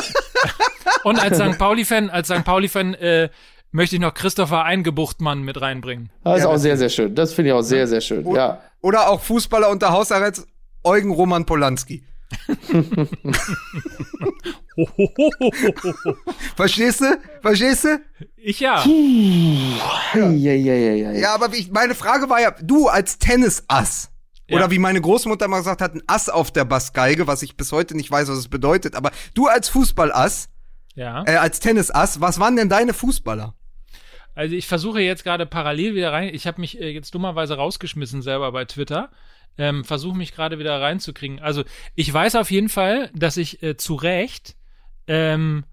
Und als St. Pauli-Fan, als St. Pauli-Fan äh, möchte ich noch Christopher Eingebuchtmann mit reinbringen. Das ist Ja, auch sehr, sehr schön. Das finde ich auch sehr, sehr schön. Ja. Oder auch Fußballer unter Hausarrest Eugen Roman Polanski. Verstehst du? Verstehst du? Ich ja. Ja, ja, ja, ja. Ja, aber wie ich, meine Frage war ja, du als Tennisass. Ja. Oder wie meine Großmutter mal gesagt hat, ein Ass auf der Bassgeige, was ich bis heute nicht weiß, was es bedeutet. Aber du als Fußballass, Ja. äh, als Tennisass, was waren denn deine Fußballer? Also ich versuche jetzt gerade parallel wieder rein. Ich habe mich äh, jetzt dummerweise rausgeschmissen selber bei Twitter. Ähm, versuche mich gerade wieder reinzukriegen. Also ich weiß auf jeden Fall, dass ich äh, zu Recht ähm,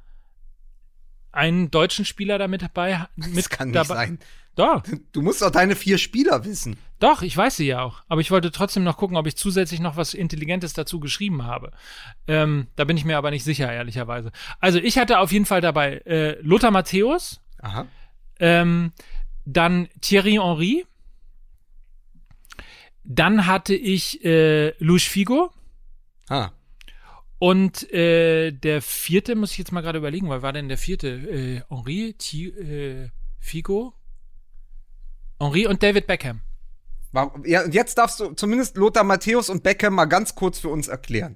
einen deutschen Spieler damit dabei. Mit Das kann nicht dabei. sein. Doch, Du musst doch deine vier Spieler wissen. Doch, ich weiß sie ja auch. Aber ich wollte trotzdem noch gucken, ob ich zusätzlich noch was Intelligentes dazu geschrieben habe. Ähm, da bin ich mir aber nicht sicher, ehrlicherweise. Also ich hatte auf jeden Fall dabei äh, Lothar Matthäus, Aha. ähm, dann Thierry Henry, dann hatte ich äh, Luis Figo Ah. und äh, der vierte, muss ich jetzt mal gerade überlegen, weil war denn der vierte? Äh, Henry, Thi äh, Figo, Henry und David Beckham. Ja, und jetzt darfst du zumindest Lothar Matthäus und Beckham mal ganz kurz für uns erklären.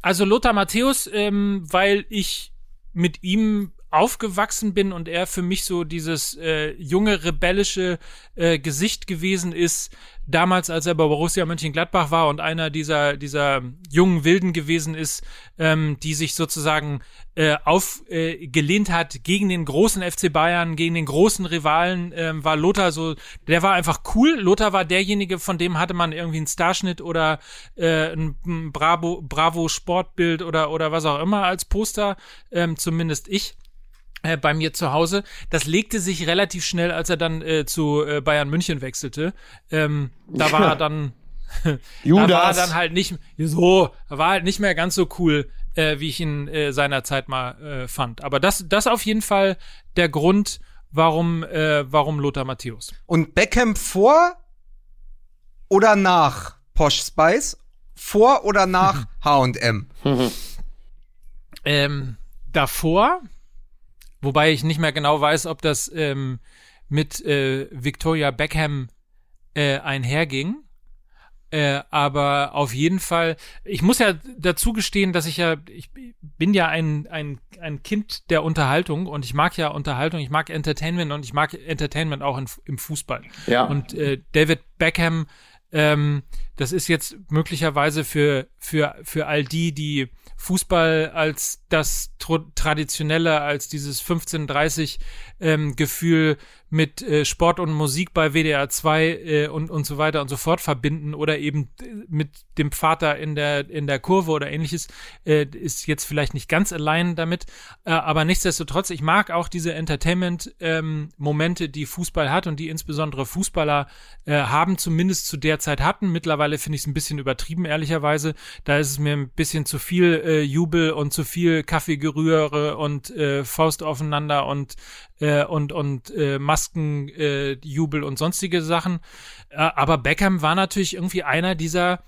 Also Lothar Matthäus, ähm, weil ich mit ihm aufgewachsen bin und er für mich so dieses äh, junge, rebellische äh, Gesicht gewesen ist, damals, als er bei Borussia Mönchengladbach war und einer dieser, dieser jungen Wilden gewesen ist, ähm, die sich sozusagen äh, aufgelehnt äh, hat gegen den großen FC Bayern, gegen den großen Rivalen, ähm, war Lothar so, der war einfach cool. Lothar war derjenige, von dem hatte man irgendwie einen Starschnitt oder äh, ein Bravo, Bravo Sportbild oder, oder was auch immer als Poster, ähm, zumindest ich äh, bei mir zu Hause. Das legte sich relativ schnell, als er dann äh, zu äh, Bayern München wechselte. Ähm, da war er dann, da war er Judas. dann halt nicht so, war halt nicht mehr ganz so cool, äh, wie ich ihn äh, seinerzeit mal äh, fand. Aber das, das auf jeden Fall der Grund, warum, äh, warum Lothar Matthäus. Und Beckham vor oder nach Posh Spice? Vor oder nach H&M? Ähm, davor, wobei ich nicht mehr genau weiß, ob das ähm, mit äh, Victoria Beckham äh, einherging. Äh, aber auf jeden Fall, ich muss ja dazu gestehen, dass ich ja, ich bin ja ein, ein, ein Kind der Unterhaltung und ich mag ja Unterhaltung, ich mag Entertainment und ich mag Entertainment auch in, im Fußball. Ja. Und äh, David Beckham, ähm, das ist jetzt möglicherweise für, für, für all die, die Fußball als das traditionelle, als dieses 1530 ähm, Gefühl mit äh, Sport und Musik bei WDR 2 äh, und, und so weiter und so fort verbinden oder eben äh, mit dem Vater in der, in der Kurve oder ähnliches, äh, ist jetzt vielleicht nicht ganz allein damit. Äh, aber nichtsdestotrotz, ich mag auch diese Entertainment-Momente, die Fußball hat und die insbesondere Fußballer äh, haben, zumindest zu der Zeit hatten. Mittlerweile finde ich es ein bisschen übertrieben, ehrlicherweise. Da ist es mir ein bisschen zu viel äh, Jubel und zu viel Kaffeegerühre und äh, Faust aufeinander und äh, und und äh, Masken äh, Jubel und sonstige Sachen. Äh, aber Beckham war natürlich irgendwie einer dieser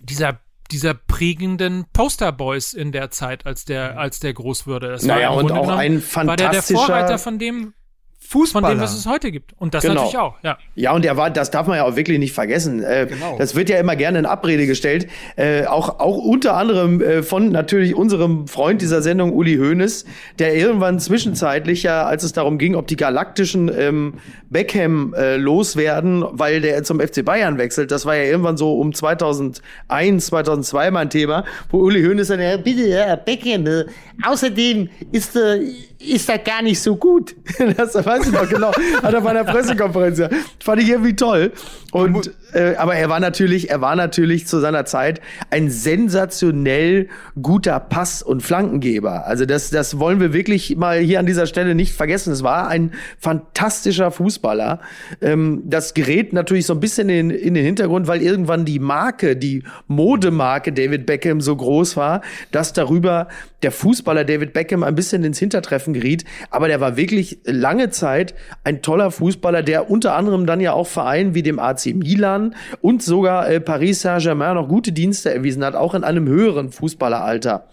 dieser dieser prägenden Posterboys in der Zeit, als der als der groß wurde. Das Naja, und Grunde auch ein war der der fantastischer- Vorreiter von dem von dem, was es heute gibt. Und das Genau. natürlich auch, ja. Ja, und er war, das darf man ja auch wirklich nicht vergessen. Äh, Genau. Das wird ja immer gerne in Abrede gestellt. Äh, auch, auch unter anderem äh, von natürlich unserem Freund dieser Sendung, Uli Hoeneß, der irgendwann zwischenzeitlich ja, als es darum ging, ob die galaktischen ähm, Beckham äh, loswerden, weil der zum FC Bayern wechselt. Das war ja irgendwann so um 2001, 2002 mein Thema, wo Uli Hoeneß dann, ja, bitte, ja, Beckham, äh, außerdem ist, äh, ist das gar nicht so gut. das weiß ich noch genau. Hat er bei einer Pressekonferenz. Ja. Fand ich irgendwie toll. Und äh, aber er war natürlich, er war natürlich zu seiner Zeit ein sensationell guter Pass- und Flankengeber. Also das, das wollen wir wirklich mal hier an dieser Stelle nicht vergessen. Es war ein fantastischer Fußballer. Ähm, das gerät natürlich so ein bisschen in, in den Hintergrund, weil irgendwann die Marke, die Modemarke David Beckham so groß war, dass darüber der Fußballer David Beckham ein bisschen ins Hintertreffen geriet. Aber der war wirklich lange Zeit ein toller Fußballer, der unter anderem dann ja auch Vereinen wie dem AC Milan und sogar äh, Paris Saint-Germain noch gute Dienste erwiesen hat, auch in einem höheren Fußballeralter.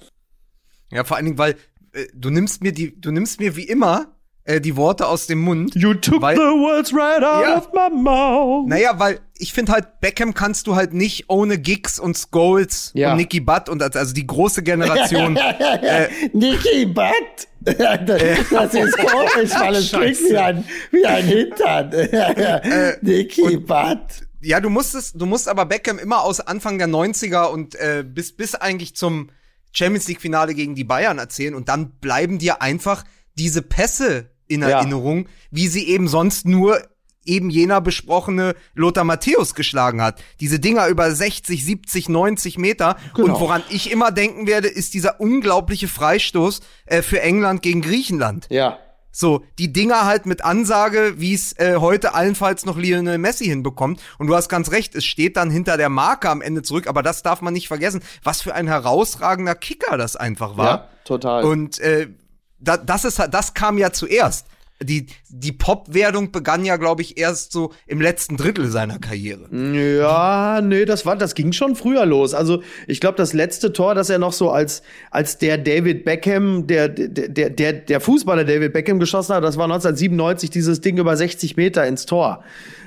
Ja, vor allen Dingen, weil äh, du nimmst mir die, du nimmst mir wie immer äh, die Worte aus dem Mund. You took Weil- the words right out Ja. of my mouth. Naja, weil ich finde halt, Beckham kannst du halt nicht ohne Giggs und Scholes Ja. und Nicky Butt und als- also die große Generation. äh, Nicky Butt. Das ist komisch, weil es klingt wie ein, wie ein Hintern. Nicky Butt. ja, du musstest, du musst aber Beckham immer aus Anfang der 90er und äh, bis, bis eigentlich zum Champions League Finale gegen die Bayern erzählen und dann bleiben dir einfach diese Pässe in Ja. Erinnerung, wie sie eben sonst nur eben jener besprochene Lothar Matthäus geschlagen hat. Diese Dinger über 60, 70, 90 Meter. Genau. Und woran ich immer denken werde, ist dieser unglaubliche Freistoß äh, für England gegen Griechenland. Ja. So, die Dinger halt mit Ansage, wie es äh, heute allenfalls noch Lionel Messi hinbekommt. Und du hast ganz recht, es steht dann hinter der Marke am Ende zurück, aber das darf man nicht vergessen. Was für ein herausragender Kicker das einfach war. Ja, total. Und äh, da, das ist das kam ja zuerst. Die, die Pop-Werdung begann ja, glaube ich, erst so im letzten Drittel seiner Karriere. Ja, nee, das war, das ging schon früher los. Also ich glaube, das letzte Tor, das er noch so als als der David Beckham, der der der der Fußballer David Beckham geschossen hat, das war 1997 dieses Ding über 60 Meter ins Tor.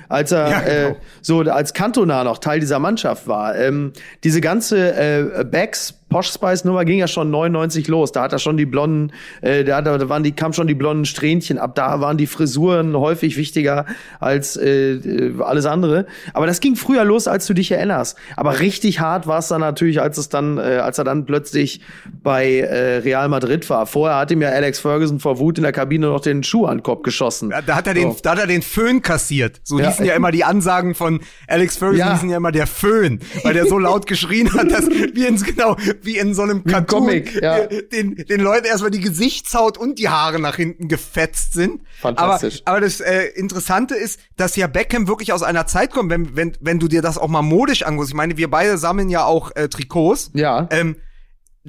Als er Ja, genau. äh, so als Cantona noch Teil dieser Mannschaft war. Ähm, diese ganze äh, Backs Posh Spice Nummer ging ja schon 99 los. Da hat er schon die blonden, äh, da, da waren die, kam schon die blonden Strähnchen ab. Da waren die Frisuren häufig wichtiger als äh, äh, alles andere. Aber das ging früher los, als du dich erinnerst. Aber richtig hart war es dann natürlich, als es dann, äh, als er dann plötzlich bei äh, Real Madrid war. Vorher hat ihm ja Alex Ferguson vor Wut in der Kabine noch den Schuh an den Kopf geschossen. Da, da hat er den, So. da hat er den Föhn kassiert. So Ja. hießen ja immer die Ansagen von Alex Ferguson, Ja. hießen ja immer der Föhn, weil der so laut geschrien hat, dass wie in, genau, wie in so einem Cartoon, Comic, ja. äh, den, den Leuten erstmal die Gesichtshaut und die Haare nach hinten gefetzt sind. Fantastisch. Aber, aber das äh, Interessante ist, dass ja Beckham wirklich aus einer Zeit kommt, wenn, wenn, wenn du dir das auch mal modisch anguckst. Ich meine, wir beide sammeln ja auch äh, Trikots. Ja. Ähm,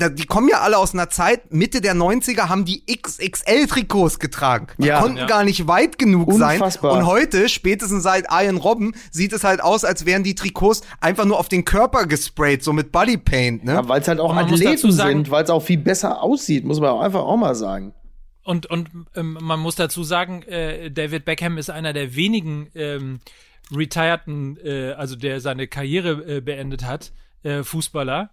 die kommen ja alle aus einer Zeit, Mitte der 90er haben die XXL-Trikots getragen. Die Ja. konnten Ja. gar nicht weit genug sein. Unfassbar. Und heute, spätestens seit Ian Robben, sieht es halt aus, als wären die Trikots einfach nur auf den Körper gesprayt, so mit Bodypaint, ne? Ja, weil es halt auch Athleten sagen- sind, weil es auch viel besser aussieht, muss man auch einfach auch mal sagen. Und, und ähm, man muss dazu sagen, äh, David Beckham ist einer der wenigen ähm, retireden, äh, also der seine Karriere äh, beendet hat, äh, Fußballer.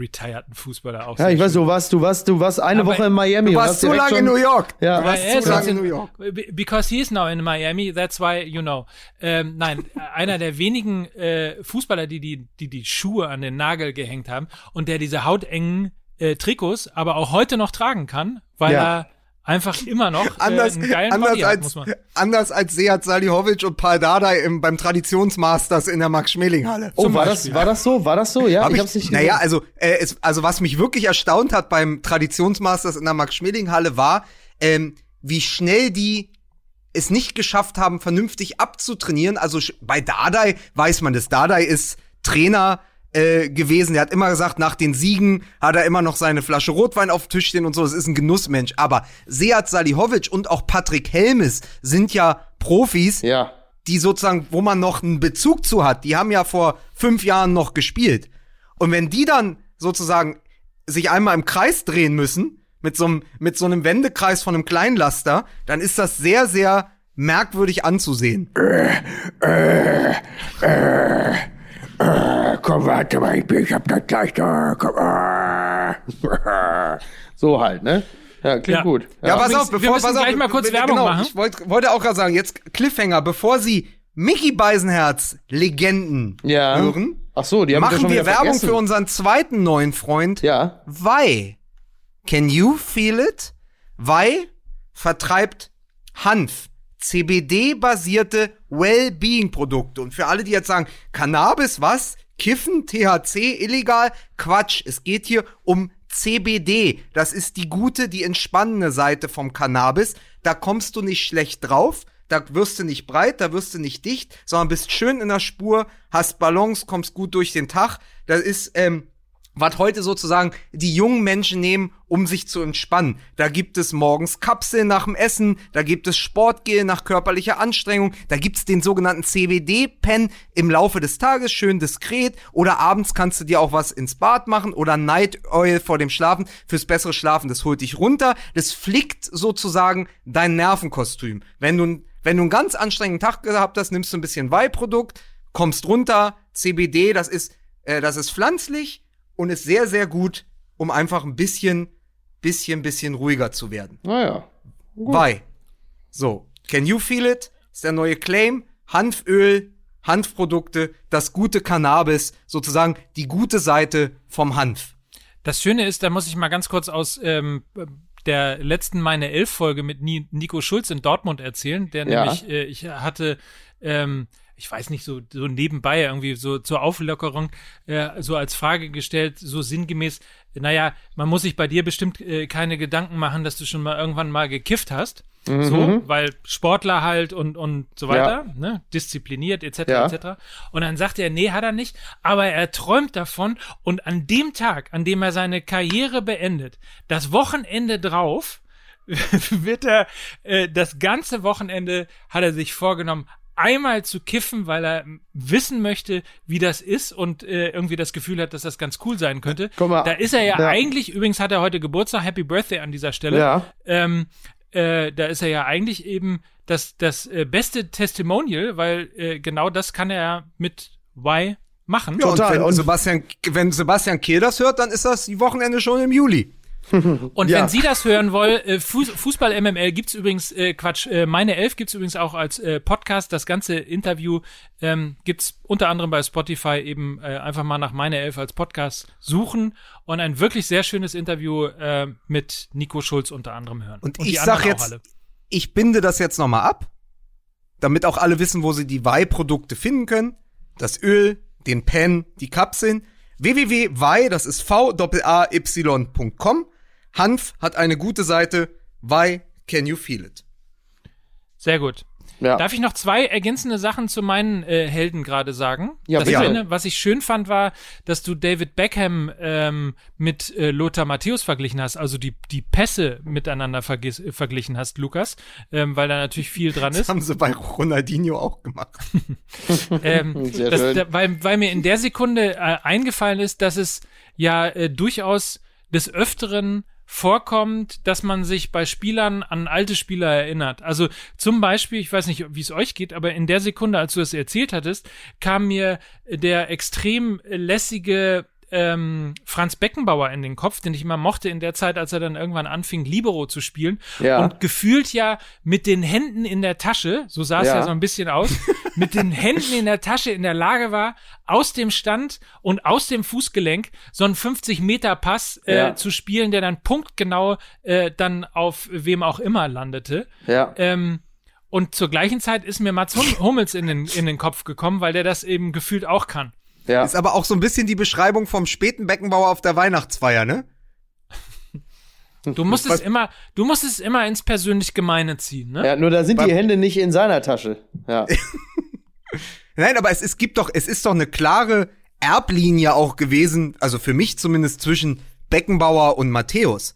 Retireden Fußballer auch. Ja, ich weiß, du warst, du warst, du warst eine Aber Woche in Miami. Du und warst zu lange in New York. Ja. Du warst er ist zu lange in New York. be- Because he's now in Miami, that's why you know. Ähm, nein, einer der wenigen äh, Fußballer, die die, die die Schuhe an den Nagel gehängt haben und der diese hautengen äh, Trikots aber auch heute noch tragen kann, weil Ja. er einfach immer noch äh, Anders, einen geilen anders, Body hat, als, muss man. anders als Seat Salihovic und Paul Dardai im, beim Traditionsmasters in der Max-Schmeling-Halle. Oh, Zum war Beispiel. das, war das so? War das so? Ja, Hab ich, ich, hab's nicht naja, gesehen. also, äh, es, also was mich wirklich erstaunt hat beim Traditionsmasters in der Max-Schmeling-Halle war, ähm, wie schnell die es nicht geschafft haben, vernünftig abzutrainieren. Also bei Dardai weiß man das. Dardai ist Trainer äh, gewesen. Der hat immer gesagt, nach den Siegen hat er immer noch seine Flasche Rotwein auf dem Tisch stehen und so. Das ist ein Genussmensch. Aber Seat Salihovic und auch Patrick Helmes sind ja Profis, Ja. die sozusagen, wo man noch einen Bezug zu hat, die haben ja vor fünf Jahren noch gespielt. Und wenn die dann sozusagen sich einmal im Kreis drehen müssen, mit so einem, mit so einem Wendekreis von einem Kleinlaster, dann ist das sehr, sehr merkwürdig anzusehen. Komm, warte mal, ich, bin, ich hab das gleich da. Komm. So halt, ne? Ja, klingt Ja. gut. Ja, pass Übrigens, auf, bevor wir müssen pass auf, gleich mal kurz be- Werbung genau, machen. Ich wollt, wollte auch gerade sagen, jetzt Cliffhanger, bevor Sie Mickey Beisenherz Legenden Ja. hören, Ach so, die haben machen schon wir Werbung vergessen. für unseren zweiten neuen Freund, Ja. Wei. Can you feel it? Wei vertreibt Hanf. CBD-basierte Wellbeing-Produkte. Und für alle, die jetzt sagen, Cannabis, was? Kiffen, THC, illegal? Quatsch. Es geht hier um CBD. Das ist die gute, die entspannende Seite vom Cannabis. Da kommst du nicht schlecht drauf. Da wirst du nicht breit, da wirst du nicht dicht, sondern bist schön in der Spur, hast Balance, kommst gut durch den Tag. Das ist, ähm, was heute sozusagen die jungen Menschen nehmen, um sich zu entspannen. Da gibt es morgens Kapseln nach dem Essen, da gibt es Sportgel nach körperlicher Anstrengung, da gibt's den sogenannten CBD-Pen im Laufe des Tages, schön diskret, oder abends kannst du dir auch was ins Bad machen oder Night Oil vor dem Schlafen fürs bessere Schlafen, das holt dich runter, das flickt sozusagen dein Nervenkostüm. Wenn du, wenn du einen ganz anstrengenden Tag gehabt hast, nimmst du ein bisschen Weihprodukt, kommst runter, CBD, das ist, äh, das ist pflanzlich, und ist sehr, sehr gut, um einfach ein bisschen, bisschen, bisschen ruhiger zu werden. Naja. Why? So, can you feel it? Ist der neue Claim. Hanföl, Hanfprodukte, das gute Cannabis, sozusagen die gute Seite vom Hanf. Das Schöne ist, da muss ich mal ganz kurz aus ähm, der letzten meine elf Folge mit Ni Nico Schulz in Dortmund erzählen, der Ja. nämlich, äh, ich hatte ähm, ich weiß nicht, so, so nebenbei irgendwie so zur Auflockerung äh, so als Frage gestellt, so sinngemäß, naja, man muss sich bei dir bestimmt äh, keine Gedanken machen, dass du schon mal irgendwann mal gekifft hast. Mhm. So, weil Sportler halt und, und so weiter, ja. ne, diszipliniert etc. Ja. etc. Und dann sagt er, nee, hat er nicht, aber er träumt davon und an dem Tag, an dem er seine Karriere beendet, das Wochenende drauf, wird er äh, das ganze Wochenende hat er sich vorgenommen, einmal zu kiffen, weil er wissen möchte, wie das ist und äh, irgendwie das Gefühl hat, dass das ganz cool sein könnte. Guck mal, da ist er ja, ja, eigentlich, übrigens hat er heute Geburtstag, Happy Birthday an dieser Stelle. Ja. Ähm, äh, da ist er ja eigentlich eben das, das äh, beste Testimonial, weil äh, genau das kann er mit Y machen. Ja, Total. Und wenn, Sebastian, wenn Sebastian Kehl das hört, dann ist das die Wochenende schon im Juli. Und ja. wenn Sie das hören wollen, äh, Fußball MML gibt's übrigens, äh, Quatsch, äh, meine Elf gibt's übrigens auch als äh, Podcast. Das ganze Interview ähm, gibt's unter anderem bei Spotify eben äh, einfach mal nach meine Elf als Podcast suchen und ein wirklich sehr schönes Interview äh, mit Nico Schulz unter anderem hören. Und, und ich sag jetzt, ich binde das jetzt nochmal ab, damit auch alle wissen, wo sie die Weih-Produkte finden können. Das Öl, den Pen, die Kapseln www.vai, das ist v a y.com. Hanf hat eine gute Seite. Why can you feel it? Sehr gut. Ja. Darf ich noch zwei ergänzende Sachen zu meinen äh, Helden gerade sagen? Ja, das eine, was ich schön fand, war, dass du David Beckham ähm, mit äh, Lothar Matthäus verglichen hast, also die, die Pässe miteinander vergis, äh, verglichen hast, Lukas, ähm, weil da natürlich viel dran ist. Das haben sie bei Ronaldinho auch gemacht. ähm, Sehr das, schön. Da, weil, weil mir in der Sekunde äh, eingefallen ist, dass es ja äh, durchaus des Öfteren vorkommt, dass man sich bei Spielern an alte Spieler erinnert. Also zum Beispiel, ich weiß nicht, wie es euch geht, aber in der Sekunde, als du es erzählt hattest, kam mir der extrem lässige ähm, Franz Beckenbauer in den Kopf, den ich immer mochte in der Zeit, als er dann irgendwann anfing, Libero zu spielen. Ja. Und gefühlt ja mit den Händen in der Tasche, so sah es ja. ja so ein bisschen aus, mit den Händen in der Tasche in der Lage war, aus dem Stand und aus dem Fußgelenk so einen 50-Meter-Pass äh, ja. zu spielen, der dann punktgenau äh, dann auf wem auch immer landete. Ja. Ähm, und zur gleichen Zeit ist mir Mats Hummels in den, in den Kopf gekommen, weil der das eben gefühlt auch kann. Ja. Ist aber auch so ein bisschen die Beschreibung vom späten Beckenbauer auf der Weihnachtsfeier, ne? Du musst es immer, du musst es immer ins persönlich Gemeine ziehen, ne? Ja, nur da sind die Hände nicht in seiner Tasche. Ja. Nein, aber es, es gibt doch, es ist doch eine klare Erblinie auch gewesen, also für mich zumindest zwischen Beckenbauer und Matthäus.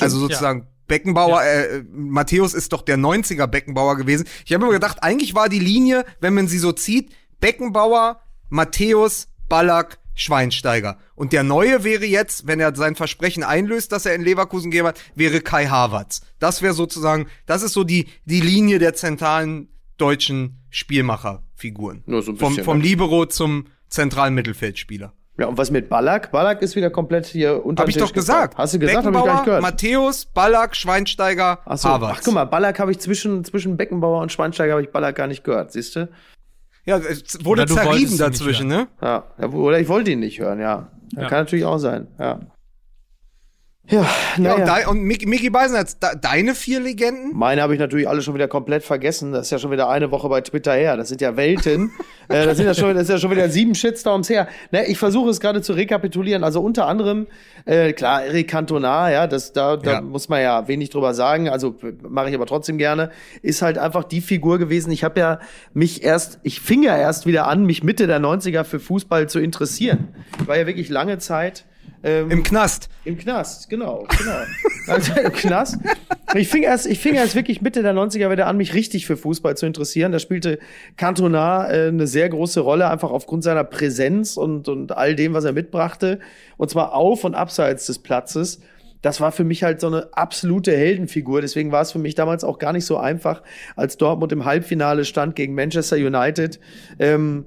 Also sozusagen ja. Beckenbauer, ja. äh, Matthäus ist doch der 90er Beckenbauer gewesen. Ich habe immer gedacht, eigentlich war die Linie, wenn man sie so zieht, Beckenbauer, Matthäus, Ballack, Schweinsteiger. Und der neue wäre jetzt, wenn er sein Versprechen einlöst, dass er in Leverkusen gehen hat, wäre Kai Havertz. Das wäre sozusagen, das ist so die, die Linie der zentralen deutschen Spielmacherfiguren. Nur so ein bisschen. Vom, vom ne? Libero zum zentralen Mittelfeldspieler. Ja, und was mit Ballack? Ballack ist wieder komplett hier unter Hab ich doch gesagt. Hast du gesagt? Hab ich gar nicht gehört. Matthäus, Ballack, Schweinsteiger, Ach so. Havertz. Ach, guck mal, Ballack habe ich zwischen, zwischen Beckenbauer und Schweinsteiger habe ich Ballack gar nicht gehört, siehst du? Ja, es wurde zerrieben dazwischen, ne? Ja, oder ich wollte ihn nicht hören, ja. ja. Kann natürlich auch sein, ja. Ja, naja. ja, und, und Mickey Beisenherz, deine vier Legenden? Meine habe ich natürlich alle schon wieder komplett vergessen. Das ist ja schon wieder eine Woche bei Twitter her. Das sind ja Welten. äh, das, sind ja schon, das ist ja schon wieder sieben Shitstorms her. Ne, ich versuche es gerade zu rekapitulieren. Also unter anderem, äh, klar, Eric Cantona, ja, das, da, da ja. muss man ja wenig drüber sagen. Also mache ich aber trotzdem gerne. Ist halt einfach die Figur gewesen. Ich habe ja mich erst, ich fing ja erst wieder an, mich Mitte der 90er für Fußball zu interessieren. Ich war ja wirklich lange Zeit ähm, Im Knast. Im Knast, genau, genau. also im Knast. Ich fing erst, ich fing erst wirklich Mitte der 90er wieder an, mich richtig für Fußball zu interessieren. Da spielte Cantona äh, eine sehr große Rolle, einfach aufgrund seiner Präsenz und, und all dem, was er mitbrachte. Und zwar auf und abseits des Platzes das war für mich halt so eine absolute Heldenfigur. Deswegen war es für mich damals auch gar nicht so einfach, als Dortmund im Halbfinale stand gegen Manchester United. Ähm,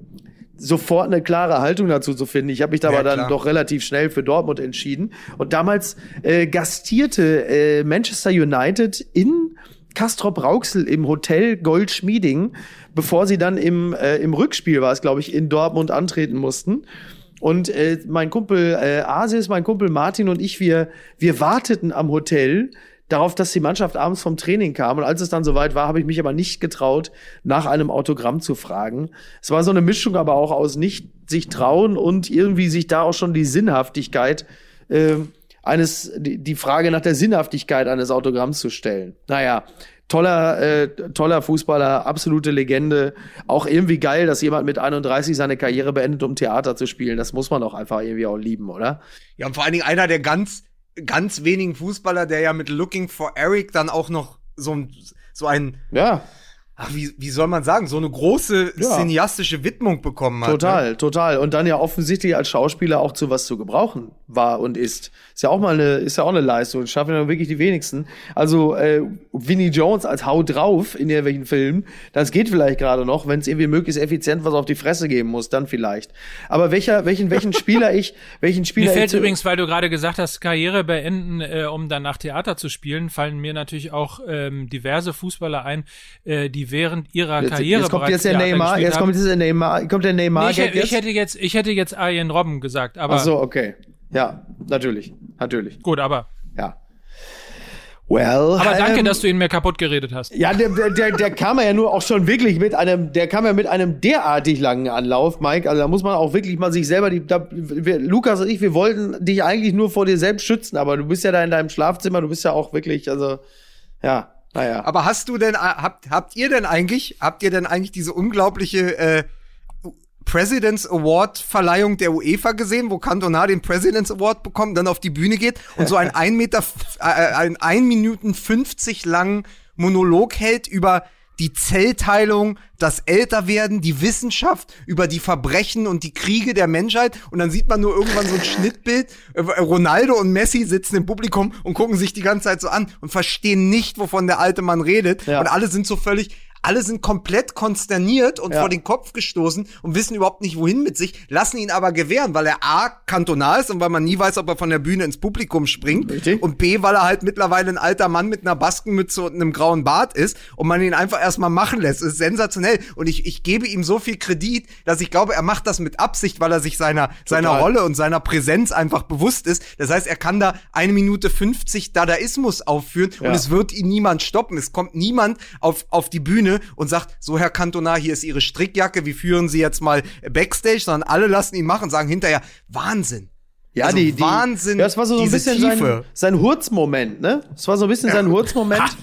sofort eine klare Haltung dazu zu finden. Ich habe mich da ja, aber dann klar. doch relativ schnell für Dortmund entschieden. Und damals äh, gastierte äh, Manchester United in Castrop Rauxel im Hotel Goldschmieding, bevor sie dann im, äh, im Rückspiel war es, glaube ich, in Dortmund antreten mussten. Und äh, mein Kumpel äh, Asis, mein Kumpel Martin und ich, wir, wir warteten am Hotel darauf, dass die Mannschaft abends vom Training kam. Und als es dann soweit war, habe ich mich aber nicht getraut, nach einem Autogramm zu fragen. Es war so eine Mischung aber auch aus nicht sich trauen und irgendwie sich da auch schon die Sinnhaftigkeit äh, eines, die, die Frage nach der Sinnhaftigkeit eines Autogramms zu stellen. Naja, toller, äh, toller Fußballer, absolute Legende. Auch irgendwie geil, dass jemand mit 31 seine Karriere beendet, um Theater zu spielen. Das muss man doch einfach irgendwie auch lieben, oder? Ja, und vor allen Dingen einer der ganz, ganz wenigen Fußballer, der ja mit Looking for Eric dann auch noch so ein, so ein, ja ach, wie, wie soll man sagen, so eine große ja. cineastische Widmung bekommen hat. Total, ne? total. Und dann ja offensichtlich als Schauspieler auch zu was zu gebrauchen war und ist. Ist ja auch mal eine, ist ja auch eine Leistung. Schaffen ja wirklich die wenigsten. Also äh, Vinnie Jones als Hau drauf in irgendwelchen Filmen, das geht vielleicht gerade noch, wenn es irgendwie möglichst effizient was auf die Fresse geben muss, dann vielleicht. Aber welcher, welchen, welchen Spieler ich, welchen Spieler mir fällt ich übrigens, weil du gerade gesagt hast, Karriere beenden, äh, um dann nach Theater zu spielen, fallen mir natürlich auch ähm, diverse Fußballer ein, äh, die während ihrer jetzt, Karriere jetzt kommt jetzt der Neymar, jetzt kommt der Neymar, kommt der Neymar. Nee, ich, ich, hätte jetzt, ich hätte jetzt Arjen Robben gesagt, aber. Ach so, okay. Ja, natürlich, natürlich. Gut, aber. Ja. Well, aber danke, ähm, dass du ihn mir kaputt geredet hast. Ja, der, der, der kam ja nur auch schon wirklich mit einem, der kam ja mit einem derartig langen Anlauf, Mike. Also da muss man auch wirklich mal sich selber, die, da, wir, Lukas und ich, wir wollten dich eigentlich nur vor dir selbst schützen, aber du bist ja da in deinem Schlafzimmer, du bist ja auch wirklich, also ja, naja. Aber hast du denn, äh, habt, habt ihr denn eigentlich, habt ihr denn eigentlich diese unglaubliche äh, President's Award Verleihung der UEFA gesehen, wo Cantona den President's Award bekommt, dann auf die Bühne geht und so ein 1 Meter, äh, ein 1 Minuten 50 langen Monolog hält über die Zellteilung, das Älterwerden, die Wissenschaft über die Verbrechen und die Kriege der Menschheit. Und dann sieht man nur irgendwann so ein Schnittbild. Äh, Ronaldo und Messi sitzen im Publikum und gucken sich die ganze Zeit so an und verstehen nicht, wovon der alte Mann redet. Ja. Und alle sind so völlig, alle sind komplett konsterniert und ja. vor den Kopf gestoßen und wissen überhaupt nicht, wohin mit sich, lassen ihn aber gewähren, weil er A, kantonal ist und weil man nie weiß, ob er von der Bühne ins Publikum springt. Richtig. Und B, weil er halt mittlerweile ein alter Mann mit einer Baskenmütze und einem grauen Bart ist und man ihn einfach erstmal machen lässt. Das ist sensationell. Und ich, ich gebe ihm so viel Kredit, dass ich glaube, er macht das mit Absicht, weil er sich seiner, seiner Rolle und seiner Präsenz einfach bewusst ist. Das heißt, er kann da eine Minute 50 Dadaismus aufführen ja. und es wird ihn niemand stoppen. Es kommt niemand auf, auf die Bühne Bühne und sagt, so Herr Cantona, hier ist Ihre Strickjacke, wie führen Sie jetzt mal Backstage, sondern alle lassen ihn machen, sagen hinterher, Wahnsinn. Ja, also die, die, Wahnsinn. Ja, das war so, ein bisschen Tiefe. sein, sein Hurzmoment, ne? Das war so ein bisschen sein Hurzmoment.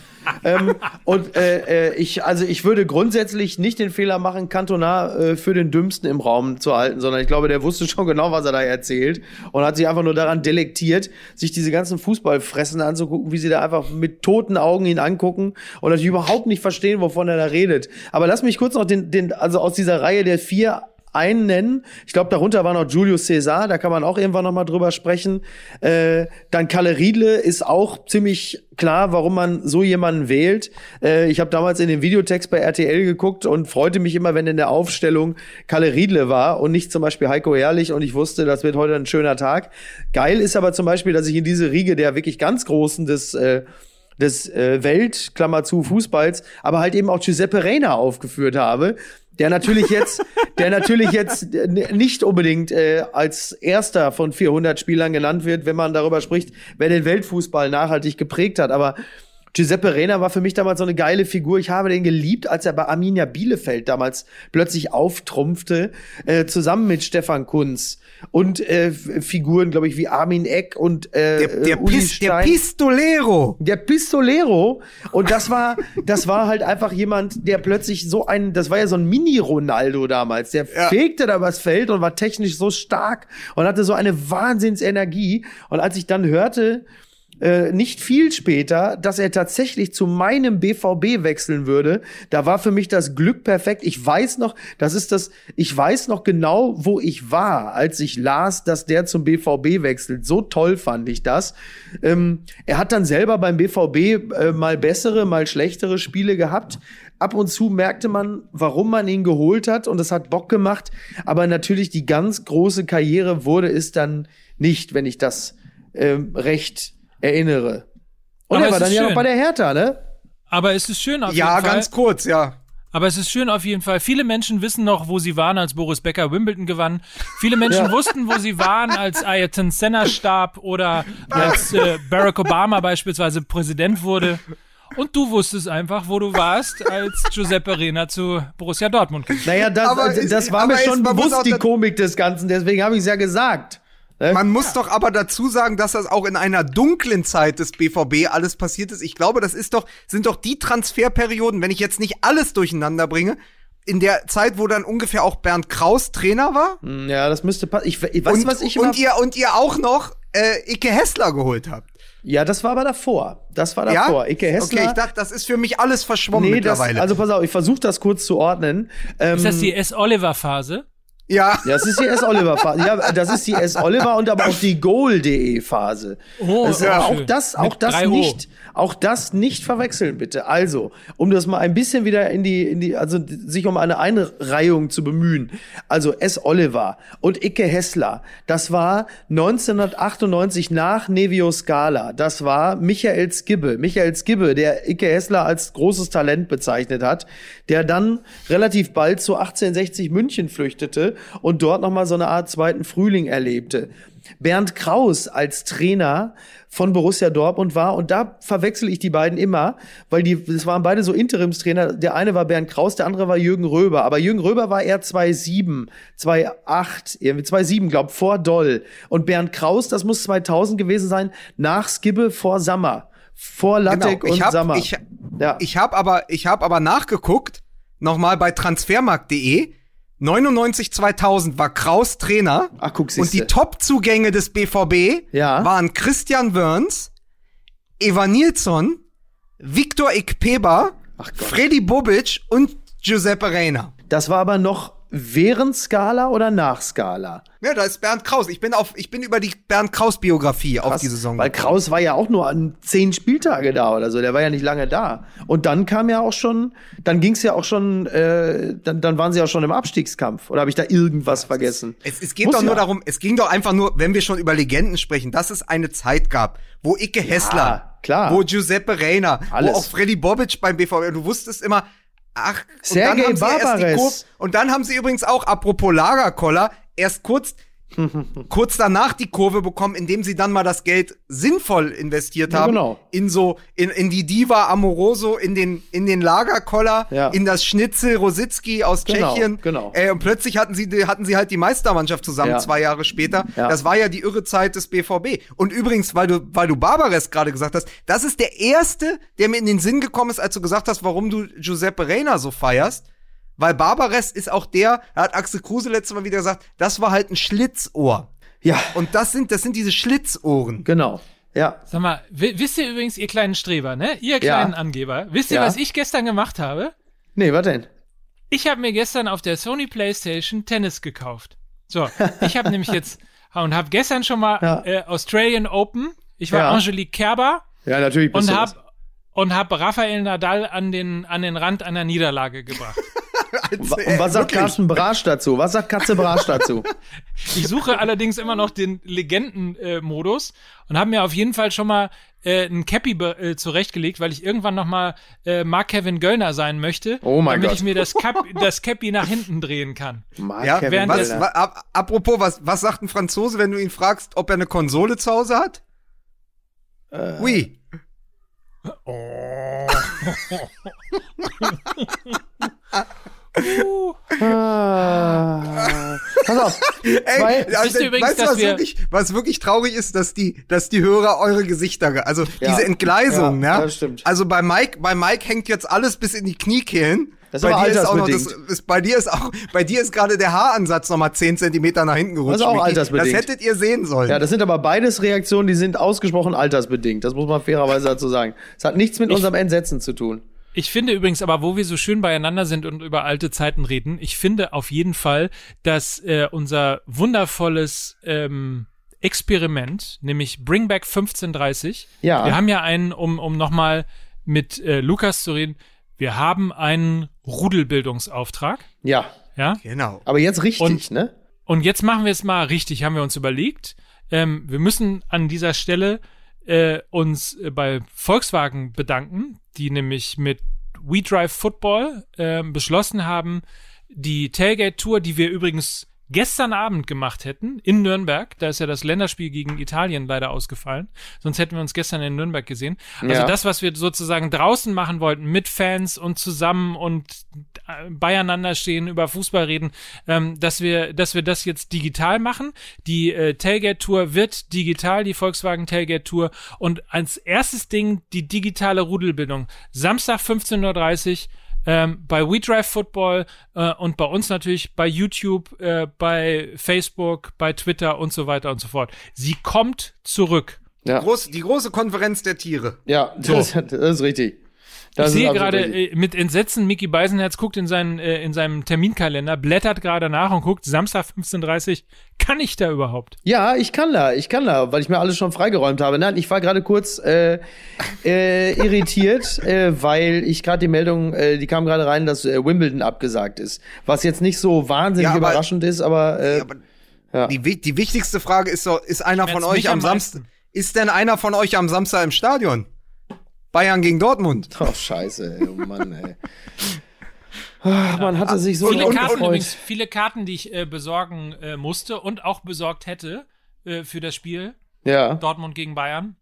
Ähm, und äh, äh, ich, also ich würde grundsätzlich nicht den Fehler machen, Cantona äh, für den Dümmsten im Raum zu halten, sondern ich glaube, der wusste schon genau, was er da erzählt und hat sich einfach nur daran delektiert, sich diese ganzen Fußballfressen anzugucken, wie sie da einfach mit toten Augen ihn angucken und natürlich überhaupt nicht verstehen, wovon er da redet. Aber lass mich kurz noch den, den also aus dieser Reihe der vier einen nennen. Ich glaube, darunter war noch Julius Caesar, da kann man auch irgendwann noch mal drüber sprechen. Äh, dann Kalle Riedle ist auch ziemlich klar, warum man so jemanden wählt. Äh, ich habe damals in den Videotext bei RTL geguckt und freute mich immer, wenn in der Aufstellung Kalle Riedle war und nicht zum Beispiel Heiko Herrlich und ich wusste, das wird heute ein schöner Tag. Geil ist aber zum Beispiel, dass ich in diese Riege der wirklich ganz Großen des äh, des äh, Welt, Klammer zu, Fußballs, aber halt eben auch Giuseppe Reina aufgeführt habe, der natürlich jetzt, der natürlich jetzt nicht unbedingt äh, als erster von 400 Spielern genannt wird, wenn man darüber spricht, wer den Weltfußball nachhaltig geprägt hat. Aber Giuseppe Reina war für mich damals so eine geile Figur. Ich habe den geliebt, als er bei Arminia Bielefeld damals plötzlich auftrumpfte, äh, zusammen mit Stefan Kunz und äh, Figuren, glaube ich, wie Armin Eck und äh, der, der, Uli Pis, Stein. der Pistolero. Der Pistolero. Und das war, das war halt einfach jemand, der plötzlich so ein, das war ja so ein Mini-Ronaldo damals. Der ja. fegte da übers Feld und war technisch so stark und hatte so eine Wahnsinnsenergie. Und als ich dann hörte, äh, nicht viel später, dass er tatsächlich zu meinem BVB wechseln würde. Da war für mich das Glück perfekt. Ich weiß noch, das ist das, ich weiß noch genau, wo ich war, als ich las, dass der zum BVB wechselt. So toll fand ich das. Ähm, er hat dann selber beim BVB äh, mal bessere, mal schlechtere Spiele gehabt. Ab und zu merkte man, warum man ihn geholt hat und es hat Bock gemacht. Aber natürlich die ganz große Karriere wurde es dann nicht, wenn ich das ähm, recht erinnere. Und Aber er war dann ja noch bei der Hertha, ne? Aber es ist schön auf Ja, ganz kurz, ja. Aber es ist schön auf jeden Fall. Viele Menschen wissen noch, wo sie waren, als Boris Becker Wimbledon gewann. Viele Menschen wussten, wo sie waren, als Ayrton Senna starb oder als äh, Barack Obama beispielsweise Präsident wurde. Und du wusstest einfach, wo du warst, als Giuseppe Rena zu Borussia Dortmund kam. Naja, das, Aber das, ist- war aber mir schon bewusst, die Komik des Ganzen. Deswegen habe ich es ja gesagt. Man muss doch aber dazu sagen, dass das auch in einer dunklen Zeit des BVB alles passiert ist. Ich glaube, das ist doch, sind doch die Transferperioden, wenn ich jetzt nicht alles durcheinander bringe, in der Zeit, wo dann ungefähr auch Bernd Kraus Trainer war. Ja, das müsste passen. Ich, ich weißt und, was ich immer, und ihr und ihr auch noch äh, Icke Hessler geholt habt. Ja, das war aber davor. Das war davor. Icke Hessler. Okay, ich dachte, das ist für mich alles verschwommen nee, das, mittlerweile. also pass auf, ich versuche das kurz zu ordnen. Ähm, Ist das die S-Oliver-Phase? ja. Ja, das ist die S-Oliver-Phase. Ja, das ist die S-Oliver und aber auch die Goal.de-Phase. Oh, das ist ja. auch das, auch Mit das 3 O. nicht, auch das nicht verwechseln, bitte. Also, um das mal ein bisschen wieder in die, in die, also sich um eine Einreihung zu bemühen. Also S. Oliver und Icke Hessler, das war 1998 nach Nevio Scala. Das war Michael Skibbe. Michael Skibbe, der Icke Hessler als großes Talent bezeichnet hat, der dann relativ bald zu 1860 München flüchtete und dort nochmal so eine Art zweiten Frühling erlebte. Bernd Kraus als Trainer von Borussia Dortmund war und da verwechsel ich die beiden immer, weil die das waren beide so Interimstrainer. Der eine war Bernd Kraus, der andere war Jürgen Röber, aber Jürgen Röber war eher 2-7, 2-8, irgendwie 2-7, glaub, vor Doll und Bernd Kraus, das muss 2000 gewesen sein, nach Skibbe vor Sammer, vor Lattek Genau, ich und hab- Sammer. ich- ja. Ich habe aber, ich habe aber nachgeguckt, nochmal bei transfermarkt.de. 99 2000 war Kraus Trainer. Ach, guck, Und siehste. die Top-Zugänge des BVB Ja. waren Christian Wörns, Eva Nilsson, Viktor Ikpeba. Freddy Bobic und Giuseppe Reina. Das war aber noch während Skala oder nach Skala? Ja, da ist Bernd Kraus. Ich bin auf, ich bin über die Bernd Kraus Biografie auf die Saison. Weil. Kraus war ja auch nur an zehn Spieltage da oder so. Der war ja nicht lange da. Und dann kam ja auch schon, dann ging's ja auch schon, äh, dann, dann waren sie ja schon im Abstiegskampf. Oder habe ich da irgendwas vergessen? Es, es geht Muss doch nur ja. darum, es ging doch einfach nur, wenn wir schon über Legenden sprechen, dass es eine Zeit gab, wo Icke Hessler, klar. wo Giuseppe Reina, Alles. wo auch Freddy Bobic beim BVB, du wusstest immer, ach, die Barbares. Und dann haben sie übrigens auch, apropos Lagerkoller, erst kurz, kurz danach die Kurve bekommen, indem sie dann mal das Geld sinnvoll investiert Ja, haben. genau. In so, in, in die Diva Amoroso, in den, in den Lagerkoller, Ja. in das Schnitzel Rositzky aus Genau, Tschechien. genau. Äh, und plötzlich hatten sie, hatten sie halt die Meistermannschaft zusammen, Ja. zwei Jahre später. Das war ja die irre Zeit des BVB. Und übrigens, weil du, weil du Barbares gerade gesagt hast, das ist der erste, der mir in den Sinn gekommen ist, als du gesagt hast, warum du Giuseppe Reina so feierst. Weil Barbares ist auch der, da hat Axel Kruse letztes Mal wieder gesagt, das war halt ein Schlitzohr. Ja, Und das sind, das sind diese Schlitzohren. genau. Ja. Sag mal, wi- wisst ihr übrigens, ihr kleinen Streber, ne? Ihr Ja. kleinen Angeber, wisst ihr, Ja. was ich gestern gemacht habe? Nee, was denn? Ich habe mir gestern auf der Sony PlayStation Tennis gekauft. So, ich habe nämlich jetzt und habe gestern schon mal Ja. äh, Australian Open. Ich war Ja. Angelique Kerber Ja, natürlich. bist und du das. hab und hab Rafael Nadal an den an den Rand einer Niederlage gebracht. Und und was sagt Carsten Brasch dazu? Was sagt Katze Brasch dazu? Ich suche allerdings immer noch den Legenden-Modus und habe mir auf jeden Fall schon mal äh, ein Cappy äh, zurechtgelegt, weil ich irgendwann noch mal äh, Mark Kevin Göllner sein möchte, Oh mein damit Gott. ich mir das, Cap das Cappy nach hinten drehen kann. Mark Ja, Kevin was, Göllner. wa, ap, apropos, was, was sagt ein Franzose, wenn du ihn fragst, ob er eine Konsole zu Hause hat? Äh. Oui. Ah. Pass auf. Ey, also, übrigens, weißt du, was wir- wirklich, was wirklich traurig ist, dass die, dass die Hörer eure Gesichter, ge- also Ja. diese Entgleisung, Ja, ja, das stimmt. Also bei Mike, bei Mike hängt jetzt alles bis in die Kniekehlen. Das ist bei aber dir ist auch noch, das, ist, bei dir ist auch, bei dir ist gerade der Haaransatz noch mal 10 Zentimeter nach hinten gerutscht. Das ist auch Micky. altersbedingt. Das hättet ihr sehen sollen. Ja, das sind aber beides Reaktionen, die sind ausgesprochen altersbedingt. Das muss man fairerweise dazu sagen. Es hat nichts mit unserem Entsetzen zu tun. Ich finde übrigens aber, wo wir so schön beieinander sind und über alte Zeiten reden, ich finde auf jeden Fall, dass äh, unser wundervolles ähm, Experiment, nämlich Bring Back 1530, Ja. wir haben ja einen, um, um nochmal mit äh, Lukas zu reden, wir haben einen Rudelbildungsauftrag, Ja. ja, genau. Aber jetzt richtig, Und- ne? und jetzt machen wir es mal richtig, haben wir uns überlegt. Ähm, wir müssen an dieser Stelle äh, uns äh, bei Volkswagen bedanken, die nämlich mit We Drive Football äh, beschlossen haben, die Tailgate Tour, die wir übrigens gestern Abend gemacht hätten in Nürnberg, da ist ja das Länderspiel gegen Italien leider ausgefallen, sonst hätten wir uns gestern in Nürnberg gesehen. Also Ja. das, was wir sozusagen draußen machen wollten, mit Fans und zusammen und äh, beieinander stehen, über Fußball reden, ähm, dass wir, dass wir das jetzt digital machen. Die äh, Tailgate Tour wird digital, die Volkswagen Tailgate Tour und als erstes Ding die digitale Rudelbildung. Samstag 15.30 Uhr ähm, bei WeDrive Football äh, und bei uns natürlich bei YouTube, äh, bei Facebook, bei Twitter und so weiter und so fort. Sie kommt zurück. Ja, Groß, die große Konferenz der Tiere. ja das, das ist richtig. Das ich sehe gerade äh, mit Entsetzen, Mickey Beisenherz guckt in, seinen, äh, in seinem Terminkalender, blättert gerade nach und guckt, Samstag 15.30 kann ich da überhaupt? Ja, ich kann da, ich kann da, weil ich mir alles schon freigeräumt habe. Nein, ich war gerade kurz äh, äh, irritiert, äh, weil ich gerade die Meldung, äh, die kam gerade rein, dass äh, Wimbledon abgesagt ist. Was jetzt nicht so wahnsinnig Ja, aber- überraschend ist, aber, äh, Ja, aber Ja. die, die wichtigste Frage ist so, ist einer von euch am am Samstag, ist denn einer von euch am Samstag im Stadion? Bayern gegen Dortmund. oh scheiße, ey, oh Mann, ey. Ah, Man hatte sich so Viele Karten übrigens, viele Karten, die ich äh, besorgen äh, musste und auch besorgt hätte äh, für das Spiel Ja. Dortmund gegen Bayern.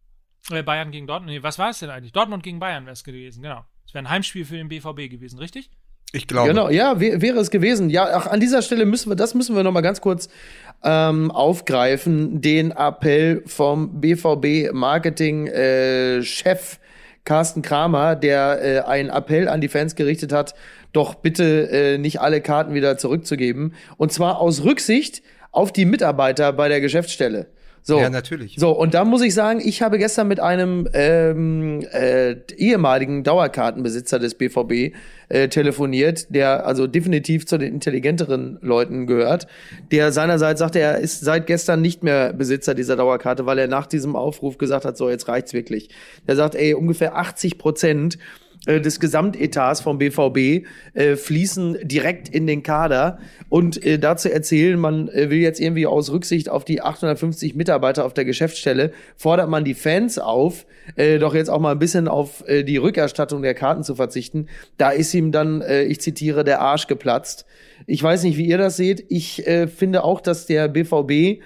Äh, Bayern gegen Dortmund. Nee, was war es denn eigentlich? Dortmund gegen Bayern wäre es gewesen, genau. Es wäre ein Heimspiel für den BVB gewesen, richtig? Ich glaube. Genau, ja, wär, wäre es gewesen. Ja, ach, an dieser Stelle müssen wir, das müssen wir noch mal ganz kurz ähm, aufgreifen, den Appell vom BVB Marketing äh, Chef Carsten Kramer, der äh, einen Appell an die Fans gerichtet hat, doch bitte äh, nicht alle Karten wieder zurückzugeben. Und zwar aus Rücksicht auf die Mitarbeiter bei der Geschäftsstelle. So. Ja, natürlich. So, und da muss ich sagen, ich habe gestern mit einem ähm, äh, ehemaligen Dauerkartenbesitzer des BVB äh, telefoniert, der also definitiv zu den intelligenteren Leuten gehört, der seinerseits sagte, er ist seit gestern nicht mehr Besitzer dieser Dauerkarte, weil er nach diesem Aufruf gesagt hat, so, jetzt reicht's wirklich. Der sagt, ey, ungefähr 80 Prozent äh, des Gesamtetats vom BVB äh, fließen direkt in den Kader und äh, dazu erzählen, man äh, will jetzt irgendwie aus Rücksicht auf die 850 Mitarbeiter auf der Geschäftsstelle fordert man die Fans auf, äh, doch jetzt auch mal ein bisschen auf äh, die Rückerstattung der Karten zu verzichten. Da ist ihm dann, äh, ich zitiere, der Arsch geplatzt. Ich weiß nicht, wie ihr das seht. Ich äh, finde auch, dass der BVB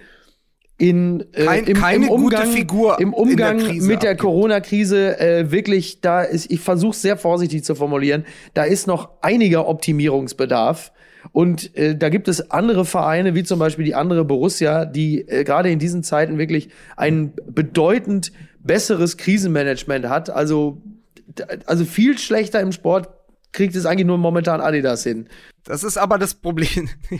in äh, Kein- im, keine im gute Umgang, Figur im der Umgang Krise mit der. Corona-Krise äh, wirklich da ist, ich versuche sehr vorsichtig zu formulieren, da ist noch einiger Optimierungsbedarf. Und äh, da gibt es andere Vereine, wie zum Beispiel die andere Borussia, die äh, gerade in diesen Zeiten wirklich ein bedeutend besseres Krisenmanagement hat. Also, also viel schlechter im Sport kriegt es eigentlich nur momentan Adidas hin. Das ist aber das Problem.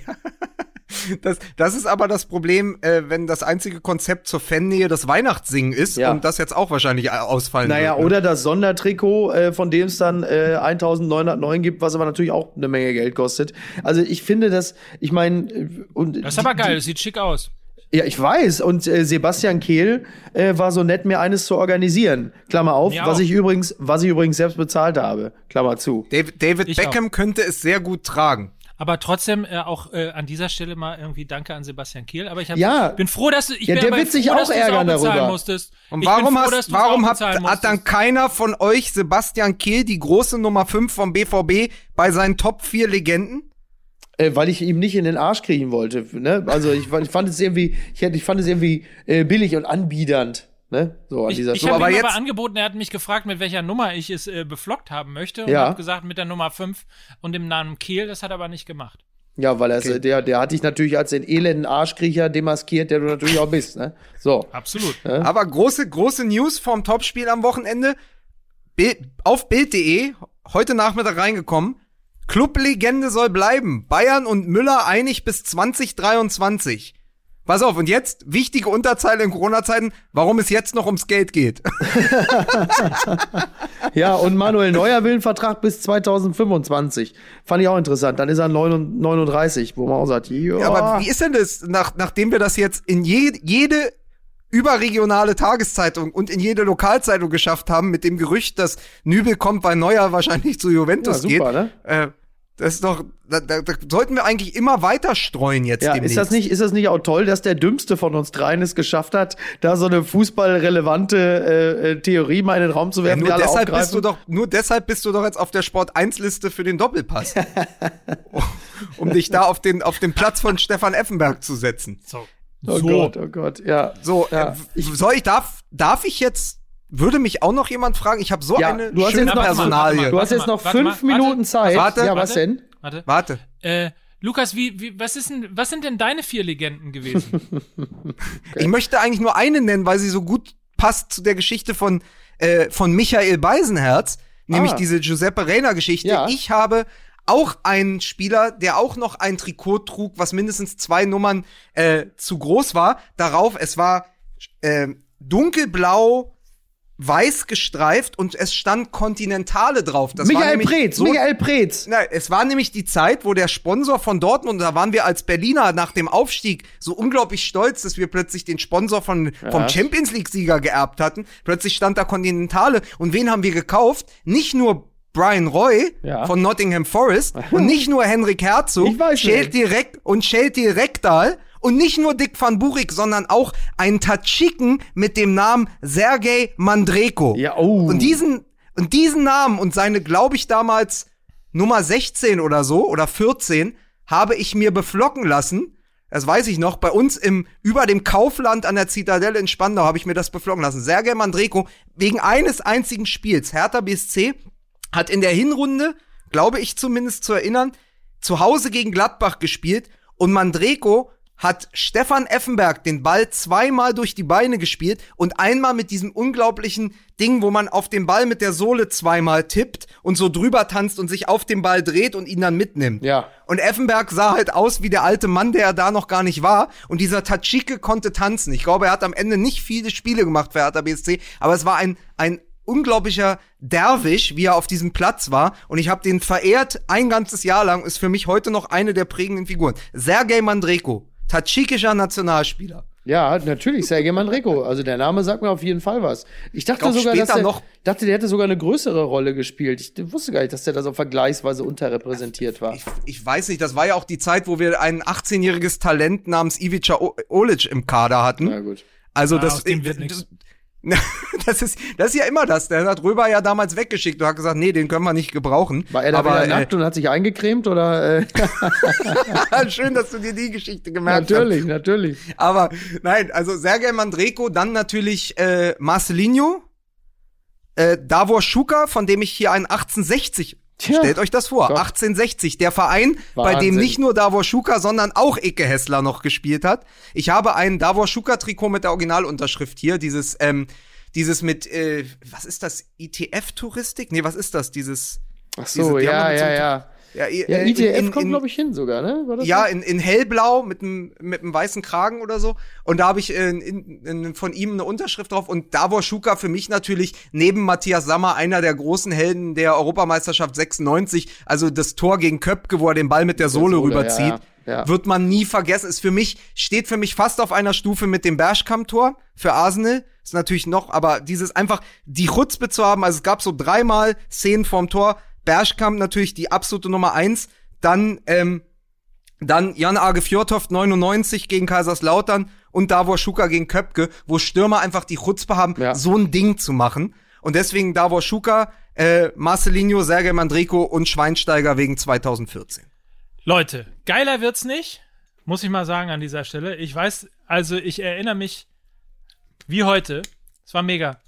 Das, das ist aber das Problem, äh, wenn das einzige Konzept zur Fannähe das Weihnachtssingen ist Ja. und das jetzt auch wahrscheinlich ausfallen Naja, wird. ne? oder das Sondertrikot, äh, von dem es dann äh, 1909 gibt, was aber natürlich auch eine Menge Geld kostet. Also ich finde das, ich meine, äh, und Das ist aber geil, das sieht schick aus. Ja, ich weiß. Und äh, Sebastian Kehl äh, war so nett, mir eines zu organisieren. Klammer auf, Mir was auch. ich übrigens, was ich übrigens selbst bezahlt habe. Klammer zu. David, David Beckham könnte es sehr gut tragen. Aber trotzdem äh, auch äh, an dieser Stelle mal irgendwie Danke an Sebastian Kehl. Aber ich hab, Ja. bin froh, dass du ich Ja, bin der aber wird sich froh, auch ärgern bezahlen darüber. Musstest. Und Ich warum, froh, hast, warum auch hat, hat dann keiner von euch Sebastian Kehl, die große Nummer 5 vom BVB, bei seinen Top 4 Legenden? Äh, weil ich ihm nicht in den Arsch kriechen wollte. Ne? Also ich, ich fand es irgendwie, ich, ich fand es irgendwie äh, billig und anbiedernd. Ne? So an Ich, dieser ich Stelle. habe aber ihm aber angeboten, er hat mich gefragt, mit welcher Nummer ich es äh, beflockt haben möchte. Und Ja. habe gesagt, mit der Nummer 5 und dem Namen Kehl. Das hat er aber nicht gemacht. Ja, weil er Okay. der, der hat dich natürlich als den elenden Arschkriecher demaskiert, der du natürlich auch bist. Ne? So. Absolut. Aber große, große News vom Topspiel am Wochenende. Bild, auf Bild.de, heute Nachmittag reingekommen. Clublegende soll bleiben. Bayern und Müller einig bis 2023. Pass auf, und jetzt wichtige Unterzeile in Corona-Zeiten, warum es jetzt noch ums Geld geht. Ja, und Manuel Neuer will einen Vertrag bis 2025. Fand ich auch interessant. Dann ist er 39, wo man auch sagt, ja, Ja, aber wie ist denn das, nach, nachdem wir das jetzt in je, jede überregionale Tageszeitung und in jede Lokalzeitung geschafft haben, mit dem Gerücht, dass Nübel kommt, weil Neuer wahrscheinlich zu Juventus Ja, super, geht. ne? Äh, Das ist doch, da, da, da sollten wir eigentlich immer weiter streuen jetzt Ja, demnächst. ist das, nicht, ist das nicht auch toll, dass der Dümmste von uns dreien es geschafft hat, da so eine fußballrelevante äh, äh, Theorie mal in den Raum zu Ja, werfen, nur die alle deshalb aufgreifen? bist du doch, nur deshalb bist du doch jetzt auf der Sport 1 Liste für den Doppelpass. um dich da auf den, auf den Platz von Stefan Effenberg zu setzen. So. oh so. Gott, oh Gott, ja. So, Ja. äh, soll ich, darf, darf ich jetzt, würde mich auch noch jemand fragen? Ich habe so Ja, eine du hast schöne jetzt noch- Personalie. Du hast Warte jetzt noch warte fünf. Minuten Zeit. Warte, ja, was warte. denn? Warte. Warte. Äh, Lukas, wie, wie, was ist denn, was sind denn deine vier Legenden gewesen? Ich möchte eigentlich nur eine nennen, weil sie so gut passt zu der Geschichte von, äh, von Michael Beisenherz, nämlich Ah. diese Giuseppe Reina-Geschichte. Ja. Ich habe auch einen Spieler, der auch noch ein Trikot trug, was mindestens zwei Nummern äh, zu groß war. Darauf, es war äh, dunkelblau, weiß gestreift und es stand Kontinentale drauf. Das war Michael Preetz, so Michael Preetz. na, es war nämlich die Zeit, wo der Sponsor von Dortmund, da waren wir als Berliner nach dem Aufstieg so unglaublich stolz, dass wir plötzlich den Sponsor von, vom Champions League-Sieger geerbt hatten. Plötzlich stand da Kontinentale. Und wen haben wir gekauft? Nicht nur Brian Roy Ja. von Nottingham Forest und nicht nur Henrik Herzog, Ich weiß Shelty Rek und Shelty Rekdal und nicht nur Dick van Burik, sondern auch einen Tadschiken mit dem Namen Sergei Mandreko. Ja, oh. Und diesen, und diesen Namen und seine, glaube ich, damals Nummer 16 oder so oder 14 habe ich mir beflocken lassen. Das weiß ich noch. Bei uns im, über dem Kaufland an der Zitadelle in Spandau habe ich mir das beflocken lassen. Sergei Mandreko, wegen eines einzigen Spiels. Hertha BSC hat in der Hinrunde, glaube ich zumindest zu erinnern, zu Hause gegen Gladbach gespielt und Mandreko hat Stefan Effenberg den Ball zweimal durch die Beine gespielt und einmal mit diesem unglaublichen Ding, wo man auf den Ball mit der Sohle zweimal tippt und so drüber tanzt und sich auf den Ball dreht und ihn dann mitnimmt. Ja. Und Effenberg sah halt aus wie der alte Mann, der er da noch gar nicht war. Und dieser Tachike konnte tanzen. Ich glaube, er hat am Ende nicht viele Spiele gemacht für Hertha BSC, aber es war ein, ein unglaublicher Derwisch, wie er auf diesem Platz war. Und ich habe den verehrt ein ganzes Jahr lang. Ist für mich heute noch eine der prägenden Figuren. Sergej Mandreko, tadschikischer Nationalspieler. Ja, natürlich, Sergej Mandreko. Also der Name sagt mir auf jeden Fall was. Ich dachte glaub, sogar, dass später der, noch- dachte, der hätte sogar eine größere Rolle gespielt. Ich wusste gar nicht, dass der da so vergleichsweise unterrepräsentiert war. Ich, ich weiß nicht, das war ja auch die Zeit, wo wir ein 18-jähriges Talent namens Ivica Olic im Kader hatten. Na gut. Also Ah, das, aus dem wird nix. das ist das ist ja immer das. Der hat Röber ja damals weggeschickt und hat gesagt, nee, den können wir nicht gebrauchen. War er da Aber wieder nackt und hat sich eingecremt oder? Äh, äh, schön, dass du dir die Geschichte gemerkt natürlich, natürlich. hast. Aber nein, also Sergej Mandreko, dann natürlich äh, Marcelinho, äh, Davor Schuka, von dem ich hier einen 1860 Tja. Stellt euch das vor, Gott. 1860, der Verein, bei dem Wahnsinn. nicht nur Davor Schuka, sondern auch Icke Hessler noch gespielt hat. Ich habe ein Davor Schuka Trikot mit der Originalunterschrift hier, dieses ähm, dieses mit äh, was ist das ITF Touristik? Nee, was ist das? Dieses Ach Diese- so, die haben ja, ja, ja. Ja, Ja, äh, ITF in- kommt, glaube ich, hin sogar, ne? Ja, in, in hellblau mit einem mit einem weißen Kragen oder so. Und da habe ich äh, in, in, von ihm eine Unterschrift drauf. Und Davor Schuka für mich natürlich neben Matthias Sammer einer der großen Helden der Europameisterschaft 96. Also das Tor gegen Köpke, wo er den Ball mit der Sohle, Sohle, rüberzieht. ja, ja. Wird man nie vergessen. Ist für mich, steht für mich fast auf einer Stufe mit dem Bergkamp-Tor für Arsenal. Ist natürlich noch, aber dieses einfach die Chutzpe zu haben. Also es gab so dreimal Szenen vorm Tor. Bergkamp natürlich die absolute Nummer eins. Dann, ähm, dann Jan Age Fjordhoft 99 gegen Kaiserslautern und Davor Schuka gegen Köpke, wo Stürmer einfach die Chutzpe haben, Ja. so ein Ding zu machen. Und deswegen Davor Schuka, äh, Marcelinho, Sergej Mandreko und Schweinsteiger wegen 2014. Leute, geiler wird's nicht, muss ich mal sagen an dieser Stelle. Ich weiß, also ich erinnere mich wie heute. Es war mega.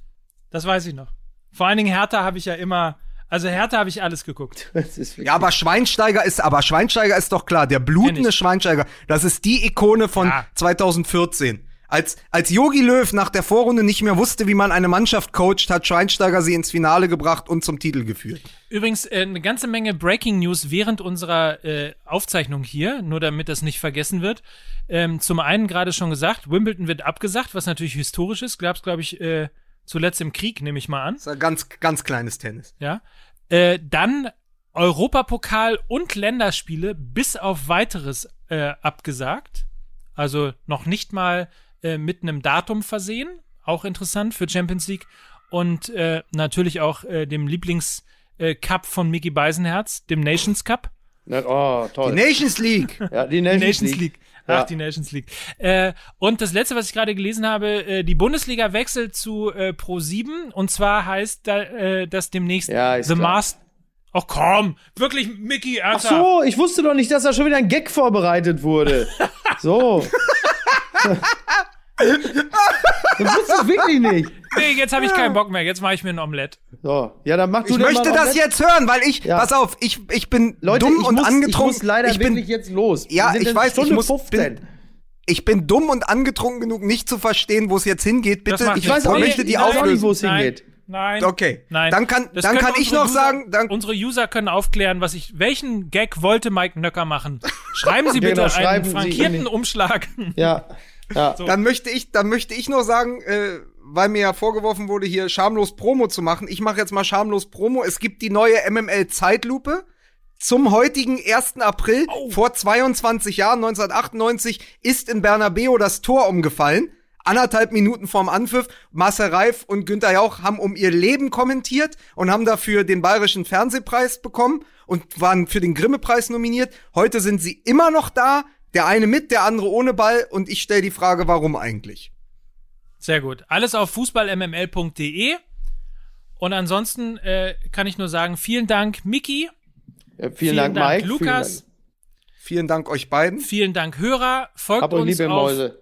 Das weiß ich noch. Vor allen Dingen Hertha habe ich ja immer, also Hertha habe ich alles geguckt. Ja, aber Schweinsteiger ist, aber Schweinsteiger ist doch klar, der blutende. Schweinsteiger, das ist die Ikone von Ja. 2014. Als, als Yogi Löw nach der Vorrunde nicht mehr wusste, wie man eine Mannschaft coacht, hat Schweinsteiger sie ins Finale gebracht und zum Titel geführt. Übrigens äh, eine ganze Menge Breaking News während unserer äh, Aufzeichnung hier, nur damit das nicht vergessen wird. Ähm, zum einen gerade schon gesagt, Wimbledon wird abgesagt, was natürlich historisch ist. Gab's, glaube ich, äh, zuletzt im Krieg, nehme ich mal an. Das ist ein ganz, ganz kleines Tennis. Ja. Äh, dann Europapokal und Länderspiele bis auf weiteres äh, abgesagt. Also noch nicht mal äh, mit einem Datum versehen. Auch interessant für Champions League. Und äh, natürlich auch äh, dem Lieblings äh, von Mickey Beisenherz, dem Nations Cup. Oh, Die toll. Nations League. ja, die Die Nations, Nations League. League. Ach, die Nations League. Äh, und das letzte, was ich gerade gelesen habe, äh, die Bundesliga wechselt zu äh, Pro 7 und zwar heißt da, äh, das demnächst Ja, The. Master. Ach komm, wirklich, Mickey, Ach so, ich wusste doch nicht, dass da schon wieder ein Gag vorbereitet wurde. So. das wusste ich wirklich nicht. Nee, jetzt habe ich keinen Bock mehr. Jetzt mache ich mir ein Omelett. So, ja, dann mach du Ich dir möchte mal das Omelette. jetzt hören, weil ich, Ja. pass auf, ich, ich bin Leute, dumm ich und muss, angetrunken. Ich muss leider ich bin, wirklich jetzt los. Ja, Wir sind ich in weiß, Stunde ich muss- 15. bin- ich bin dumm und angetrunken genug, nicht zu verstehen, wo es jetzt hingeht. Das Bitte, macht ich Ich weiß auch Nee, nicht, möchte die ich weiß auch nicht, auflösen. wo es Nein, hingeht. Nein. Okay, Nein. dann kann- Das dann können kann ich unsere noch User, sagen, dann- unsere User können aufklären, was ich, welchen Gag wollte Mike Nöcker machen. Schreiben Sie Genau, bitte schreiben einen Sie frankierten in die- Umschlag. Ja, ja. Dann möchte ich, dann möchte ich noch sagen, äh, weil mir ja vorgeworfen wurde, hier schamlos Promo zu machen. Ich mache jetzt mal schamlos Promo. Es gibt die neue MML Zeitlupe. Zum heutigen 1. April vor 22 Jahren, 1998, ist in Bernabeo das Tor umgefallen. Anderthalb Minuten vorm Anpfiff. Marcel Reif und Günther Jauch haben um ihr Leben kommentiert und haben dafür den Bayerischen Fernsehpreis bekommen und waren für den Grimme-Preis nominiert. Heute sind sie immer noch da. Der eine mit, der andere ohne Ball. Und ich stelle die Frage, warum eigentlich? Sehr gut. Alles auf fußballmml.de. Und ansonsten äh, kann ich nur sagen, vielen Dank, Miki. Ja, vielen, Dank, Mike. Lukas. Vielen Dank euch beiden. Vielen Dank, Hörer. Folgt euch uns, liebe auf, Mäuse.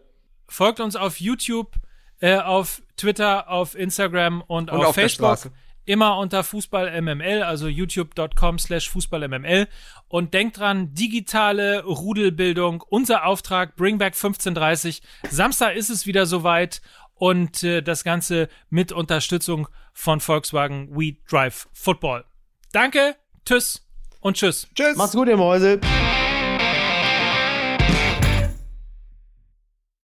folgt uns auf YouTube, äh, auf Twitter, auf Instagram und, Und auf, auf der Facebook. Immer unter FußballMML, also youtube.com slash FußballMML. Und denkt dran, digitale Rudelbildung, unser Auftrag, Bring Back 1530. Samstag ist es wieder soweit und äh, das Ganze mit Unterstützung von Volkswagen We Drive Football. Danke, tschüss und tschüss. Tschüss. Macht's gut, ihr Mäuse.